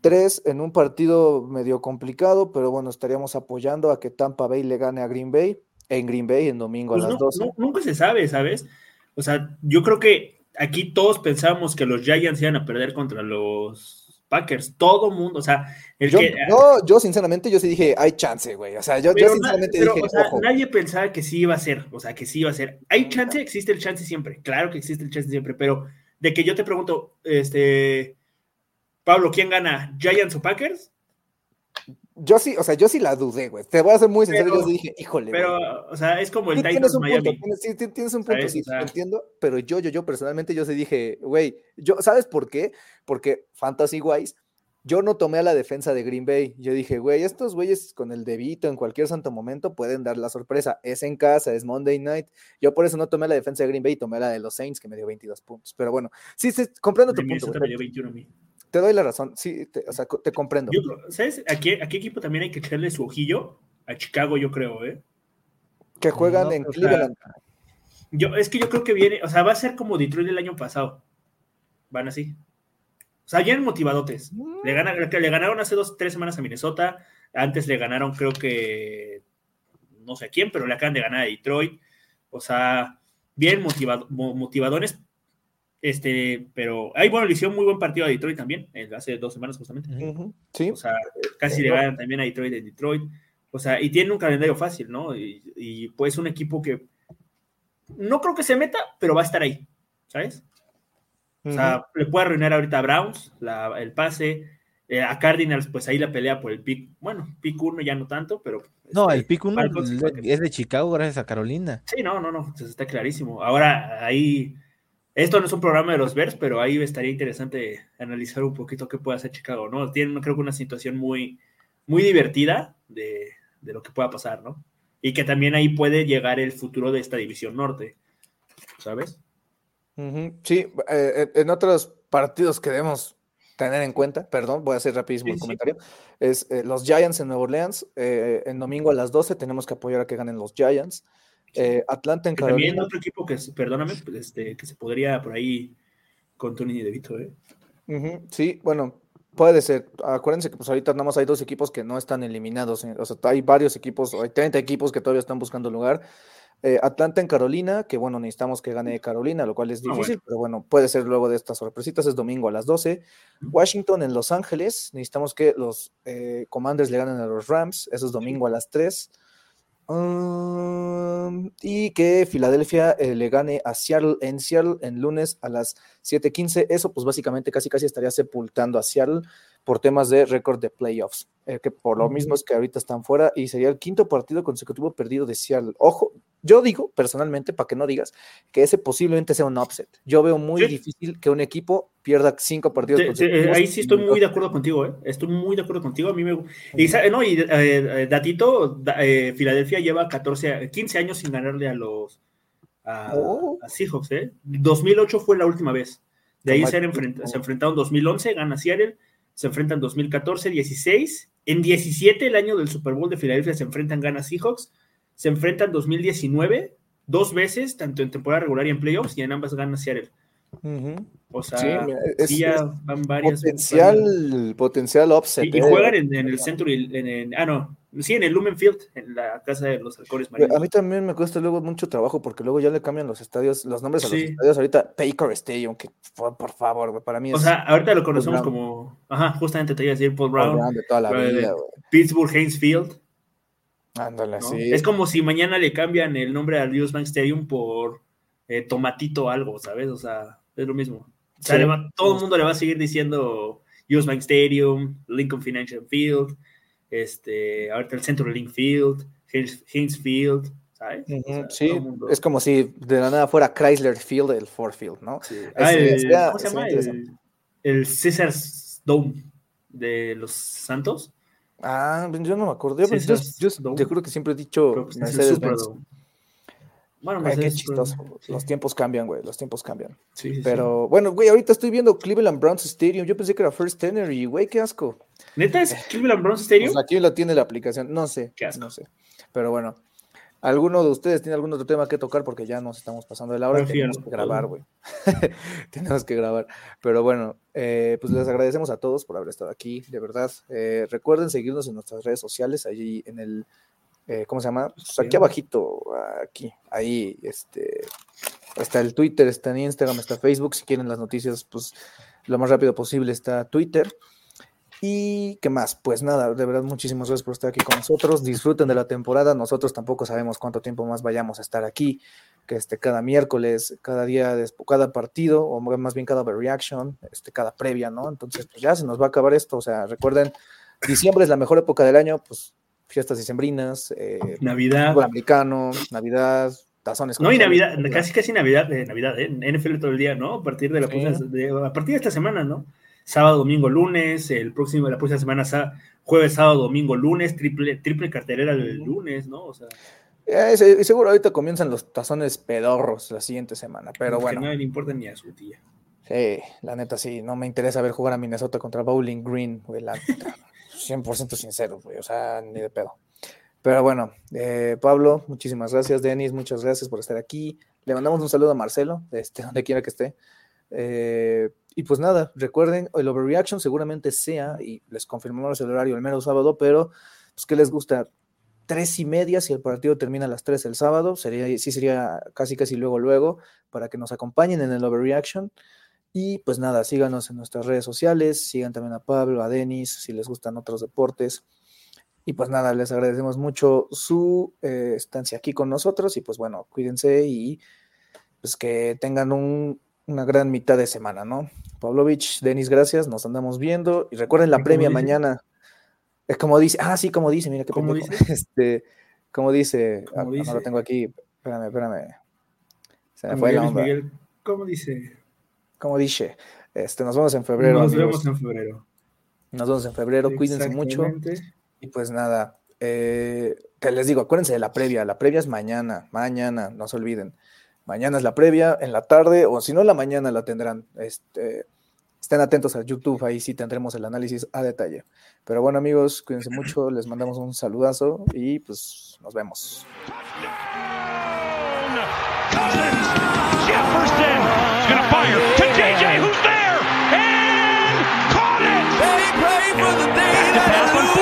Tres, en un partido medio complicado, pero bueno, estaríamos apoyando a que Tampa Bay le gane a Green Bay, en Green Bay, en domingo Pues a las no, 12. no- nunca se sabe, ¿sabes? O sea, yo creo que aquí todos pensamos que los Giants iban a perder contra los Packers. Todo mundo, o sea, el Yo, que. yo, yo, sinceramente, yo sí dije, hay chance, güey. O sea, yo, yo sinceramente pero, dije, o sea, ojo. nadie pensaba que sí iba a ser, o sea, que sí iba a ser. Hay chance, existe el chance siempre. Claro que existe el chance siempre, pero de que yo te pregunto, este, Pablo, ¿quién gana? ¿Giants o Packers? Yo sí, o sea, yo sí la dudé, güey. Te voy a ser muy sincero, Pero- yo sí dije, híjole. Pero, güey. o sea, es como el Titans tienes un Miami. punto, tienes, sí, tienes un punto, ¿Sabes? sí, O sea- te entiendo, pero yo, yo, yo personalmente, yo sí dije, güey, yo, ¿sabes por qué? Porque Fantasy Wise, yo no tomé a la defensa de Green Bay. Yo dije, güey, estos güeyes con el debito en cualquier santo momento pueden dar la sorpresa. Es en casa, es Monday night. Yo por eso no tomé la defensa de Green Bay y tomé la de los Saints, que me dio 22 puntos. Pero bueno, sí, sí, comprendo tu punto. Güey, me dio 21 a mí. Te doy la razón, sí, te- o sea, te comprendo. Yo ¿Sabes? ¿A qué, a qué equipo también hay que echarle su ojillo? A Chicago, yo creo, ¿eh? que juegan No, en sea, Cleveland. Yo, es que yo creo que viene, o sea, va a ser como Detroit el año pasado. Van así. O sea, vienen motivadotes. Le, gana- le ganaron hace dos, tres semanas a Minnesota. Antes le ganaron, creo que, no sé a quién, pero le acaban de ganar a Detroit. O sea, bien motivado, mo- motivadones. Este, pero hay bueno, le hicieron muy buen partido a Detroit también, eh, hace dos semanas justamente. Sí, O sea, casi le ganan también a Detroit en Detroit. O sea, y tiene un calendario fácil, ¿no? Y, y, pues un equipo que no creo que se meta, pero va a estar ahí, ¿sabes? O sea, le puede arruinar ahorita a Browns la- el pase. eh, a Cardinals, pues ahí la pelea por el pick. Bueno, pick 1 ya no tanto, pero. No, este, el pick 1 Falcons y Packers. es de Chicago gracias a Carolina. Sí, no, no, no, pues está clarísimo. Ahora, ahí. Esto no es un programa de los Bears, pero ahí estaría interesante analizar un poquito qué puede hacer Chicago, ¿no? Tienen, creo que, una situación muy, muy divertida de, de lo que pueda pasar, ¿no? Y que también ahí puede llegar el futuro de esta división norte, ¿sabes? Sí, eh, en otros partidos que debemos tener en cuenta, perdón, voy a hacer rapidísimo Sí, el sí. comentario, es eh, los Giants en Nueva Orleans, eh, en domingo a las 12 tenemos que apoyar a que ganen los Giants, eh, Atlanta en Que también Carolina, otro equipo que, perdóname, pues, este, que se podría por ahí con Tony De Vito, ¿eh? Sí, bueno, puede ser, acuérdense que pues ahorita nada más hay dos equipos que no están eliminados, eh, o sea, hay varios equipos, hay 30 equipos que todavía están buscando lugar, Eh, Atlanta en Carolina, que bueno, necesitamos que gane Carolina, lo cual es Ah, bueno. difícil, pero bueno, puede ser luego de estas sorpresitas, es domingo a las 12. Washington en Los Ángeles, necesitamos que los eh, Commanders le ganen a los Rams, eso es domingo a las 3. Um, y que Filadelfia eh, le gane a Seattle en Seattle en lunes a las 7:15. Eso, pues básicamente casi casi estaría sepultando a Seattle por temas de récord de playoffs, eh, que por lo mismo es que ahorita están fuera y sería el quinto partido consecutivo perdido de Seattle. Ojo, yo digo personalmente, para que no digas, que ese posiblemente sea un upset. Yo veo muy Sí. difícil que un equipo pierda cinco partidos Sí, sí, eh, consecutivos. ahí sí estoy muy de acuerdo contigo, ¿eh? Estoy muy de acuerdo contigo. A mí me. Y, sa- no, y eh, eh, datito: da- eh, Filadelfia lleva 14, 15 años sin ganarle a los. A, Oh. a Seahawks, ¿eh? 2008 fue la última vez. De ahí se, enfrent- se enfrentaron 2011, gana Seattle. Se enfrentan 2014, 16. En 17, el año del Super Bowl de Filadelfia, se enfrentan, gana Seahawks. Se enfrentan 2019, dos veces, tanto en temporada regular y en playoffs, y en ambas gana Seattle. Ujú. O sea, Sí, es- sí ya es van varias. Potencial, potencial upset. Y, y eh. juegan en, en el centro, y en, en- ah, no, sí, en el Lumen Field, en la casa de los halcones marinos. A mí también me cuesta luego mucho trabajo porque luego ya le cambian los estadios, los nombres a los Sí. estadios. Ahorita Baker Stadium, que por, por favor, güey, para mí O es sea, ahorita lo conocemos Brown. como, ajá, justamente te iba a decir Paul Paul Brown, Brown de toda la vida, güey. Pittsburgh Haynes Field. Ándale, ¿no? sí. Es como si mañana le cambian el nombre al US Bank Stadium por eh, Tomatito algo, ¿sabes? O sea, es lo mismo. O sea, Sí. le va- todo el mundo le va a seguir diciendo US Bank Stadium, Lincoln Financial Field, este, ahorita el centro Link Field, Haynes, Haynes Field, ¿sabes? O Ujú, sea, sí, es como si de la nada fuera Chrysler Field el Ford Field, ¿no? Sí. Ah, el- ¿Cómo se llama? El, el Caesars Dome de los Santos. Ah, yo no me acuerdo. Yo, yo- juro que siempre he dicho Creo Mercedes Benz. Bueno, Ay, qué chistoso. Los tiempos cambian, güey. Los tiempos cambian. Sí, sí, sí. Pero bueno, güey, ahorita estoy viendo Cleveland Browns Stadium. Yo pensé que era First Tenor y, güey, qué asco. ¿Neta es Cleveland Browns Stadium? Pues aquí lo tiene la aplicación. No sé. Qué asco. No sé. Pero bueno. ¿Alguno de ustedes tiene algún otro tema que tocar? Porque ya nos estamos pasando de la hora. Tenemos que grabar, güey. tenemos que grabar. Pero bueno, eh, pues les agradecemos a todos por haber estado aquí, de verdad. Eh, recuerden seguirnos en nuestras redes sociales, allí en el, eh, ¿cómo se llama? Pues aquí abajito, aquí, ahí, este, está el Twitter, está en Instagram, está Facebook. Si quieren las noticias, pues lo más rápido posible está Twitter. Y qué más, pues nada, de verdad muchísimas gracias por estar aquí con nosotros. Disfruten de la temporada. Nosotros tampoco sabemos cuánto tiempo más vayamos a estar aquí, que este cada miércoles, cada día, despu- cada partido, o más bien cada reaction, este cada previa, ¿no? Entonces, pues ya se nos va a acabar esto. O sea, recuerden diciembre es la mejor época del año, pues fiestas dicembrinas, eh, Navidad. fútbol americano, Navidad, tazones. No, y Navidad, casi casi Navidad, eh, Navidad, eh, NFL todo el día, ¿no? A partir de la Sí. próxima- de- a partir de esta semana, ¿no? Sábado, domingo, lunes, el próximo, la próxima semana, jueves, sábado, domingo, lunes, triple, triple cartelera el lunes, ¿no? O sea, Eh, y seguro ahorita comienzan los tazones pedorros la siguiente semana, pero que bueno. no le importa ni a su tía. Sí, la neta sí, no me interesa ver jugar a Minnesota contra Bowling Green, güey, la neta, 100% sincero, güey, o sea, ni de pedo. Pero bueno, eh, Pablo, muchísimas gracias, Denis, muchas gracias por estar aquí. Le mandamos un saludo a Marcelo, este, donde quiera que esté. Eh, y pues nada, recuerden, el overreaction seguramente sea, y les confirmamos el horario el mero sábado, pero pues que les gusta tres y media si el partido termina a las tres el sábado, sería, sí sería casi casi luego luego, para que nos acompañen en el overreaction. Y pues nada, síganos en nuestras redes sociales, sigan también a Pablo, a Denis, si les gustan otros deportes. Y pues nada, les agradecemos mucho su eh, estancia aquí con nosotros y pues bueno, cuídense y pues que tengan un- una gran mitad de semana, ¿no? Pavlovich, Denis, gracias, nos andamos viendo y recuerden la ¿Y cómo premia dice? mañana. Es como dice, ah, sí, como dice, mira qué ¿Cómo pendejo. dice? Este, como dice, ¿Cómo ah, no lo tengo aquí, espérame, espérame. Se me fue la Luis onda. Miguel, ¿Cómo dice? Como dice, este, nos vemos en febrero, Nos amigos. vemos en febrero. Nos vemos en febrero, cuídense mucho. Y pues nada, eh, que les digo, acuérdense de la previa. La previa es mañana, mañana, no se olviden. Mañana es la previa, en la tarde, o si no, la mañana la tendrán. Este, estén atentos a YouTube, ahí sí tendremos el análisis a detalle. Pero bueno, amigos, cuídense mucho, les mandamos un saludazo y pues nos vemos. Cousins, Jefferson, It's going to fire to JJ, who's there and caught it. They play for the day. That's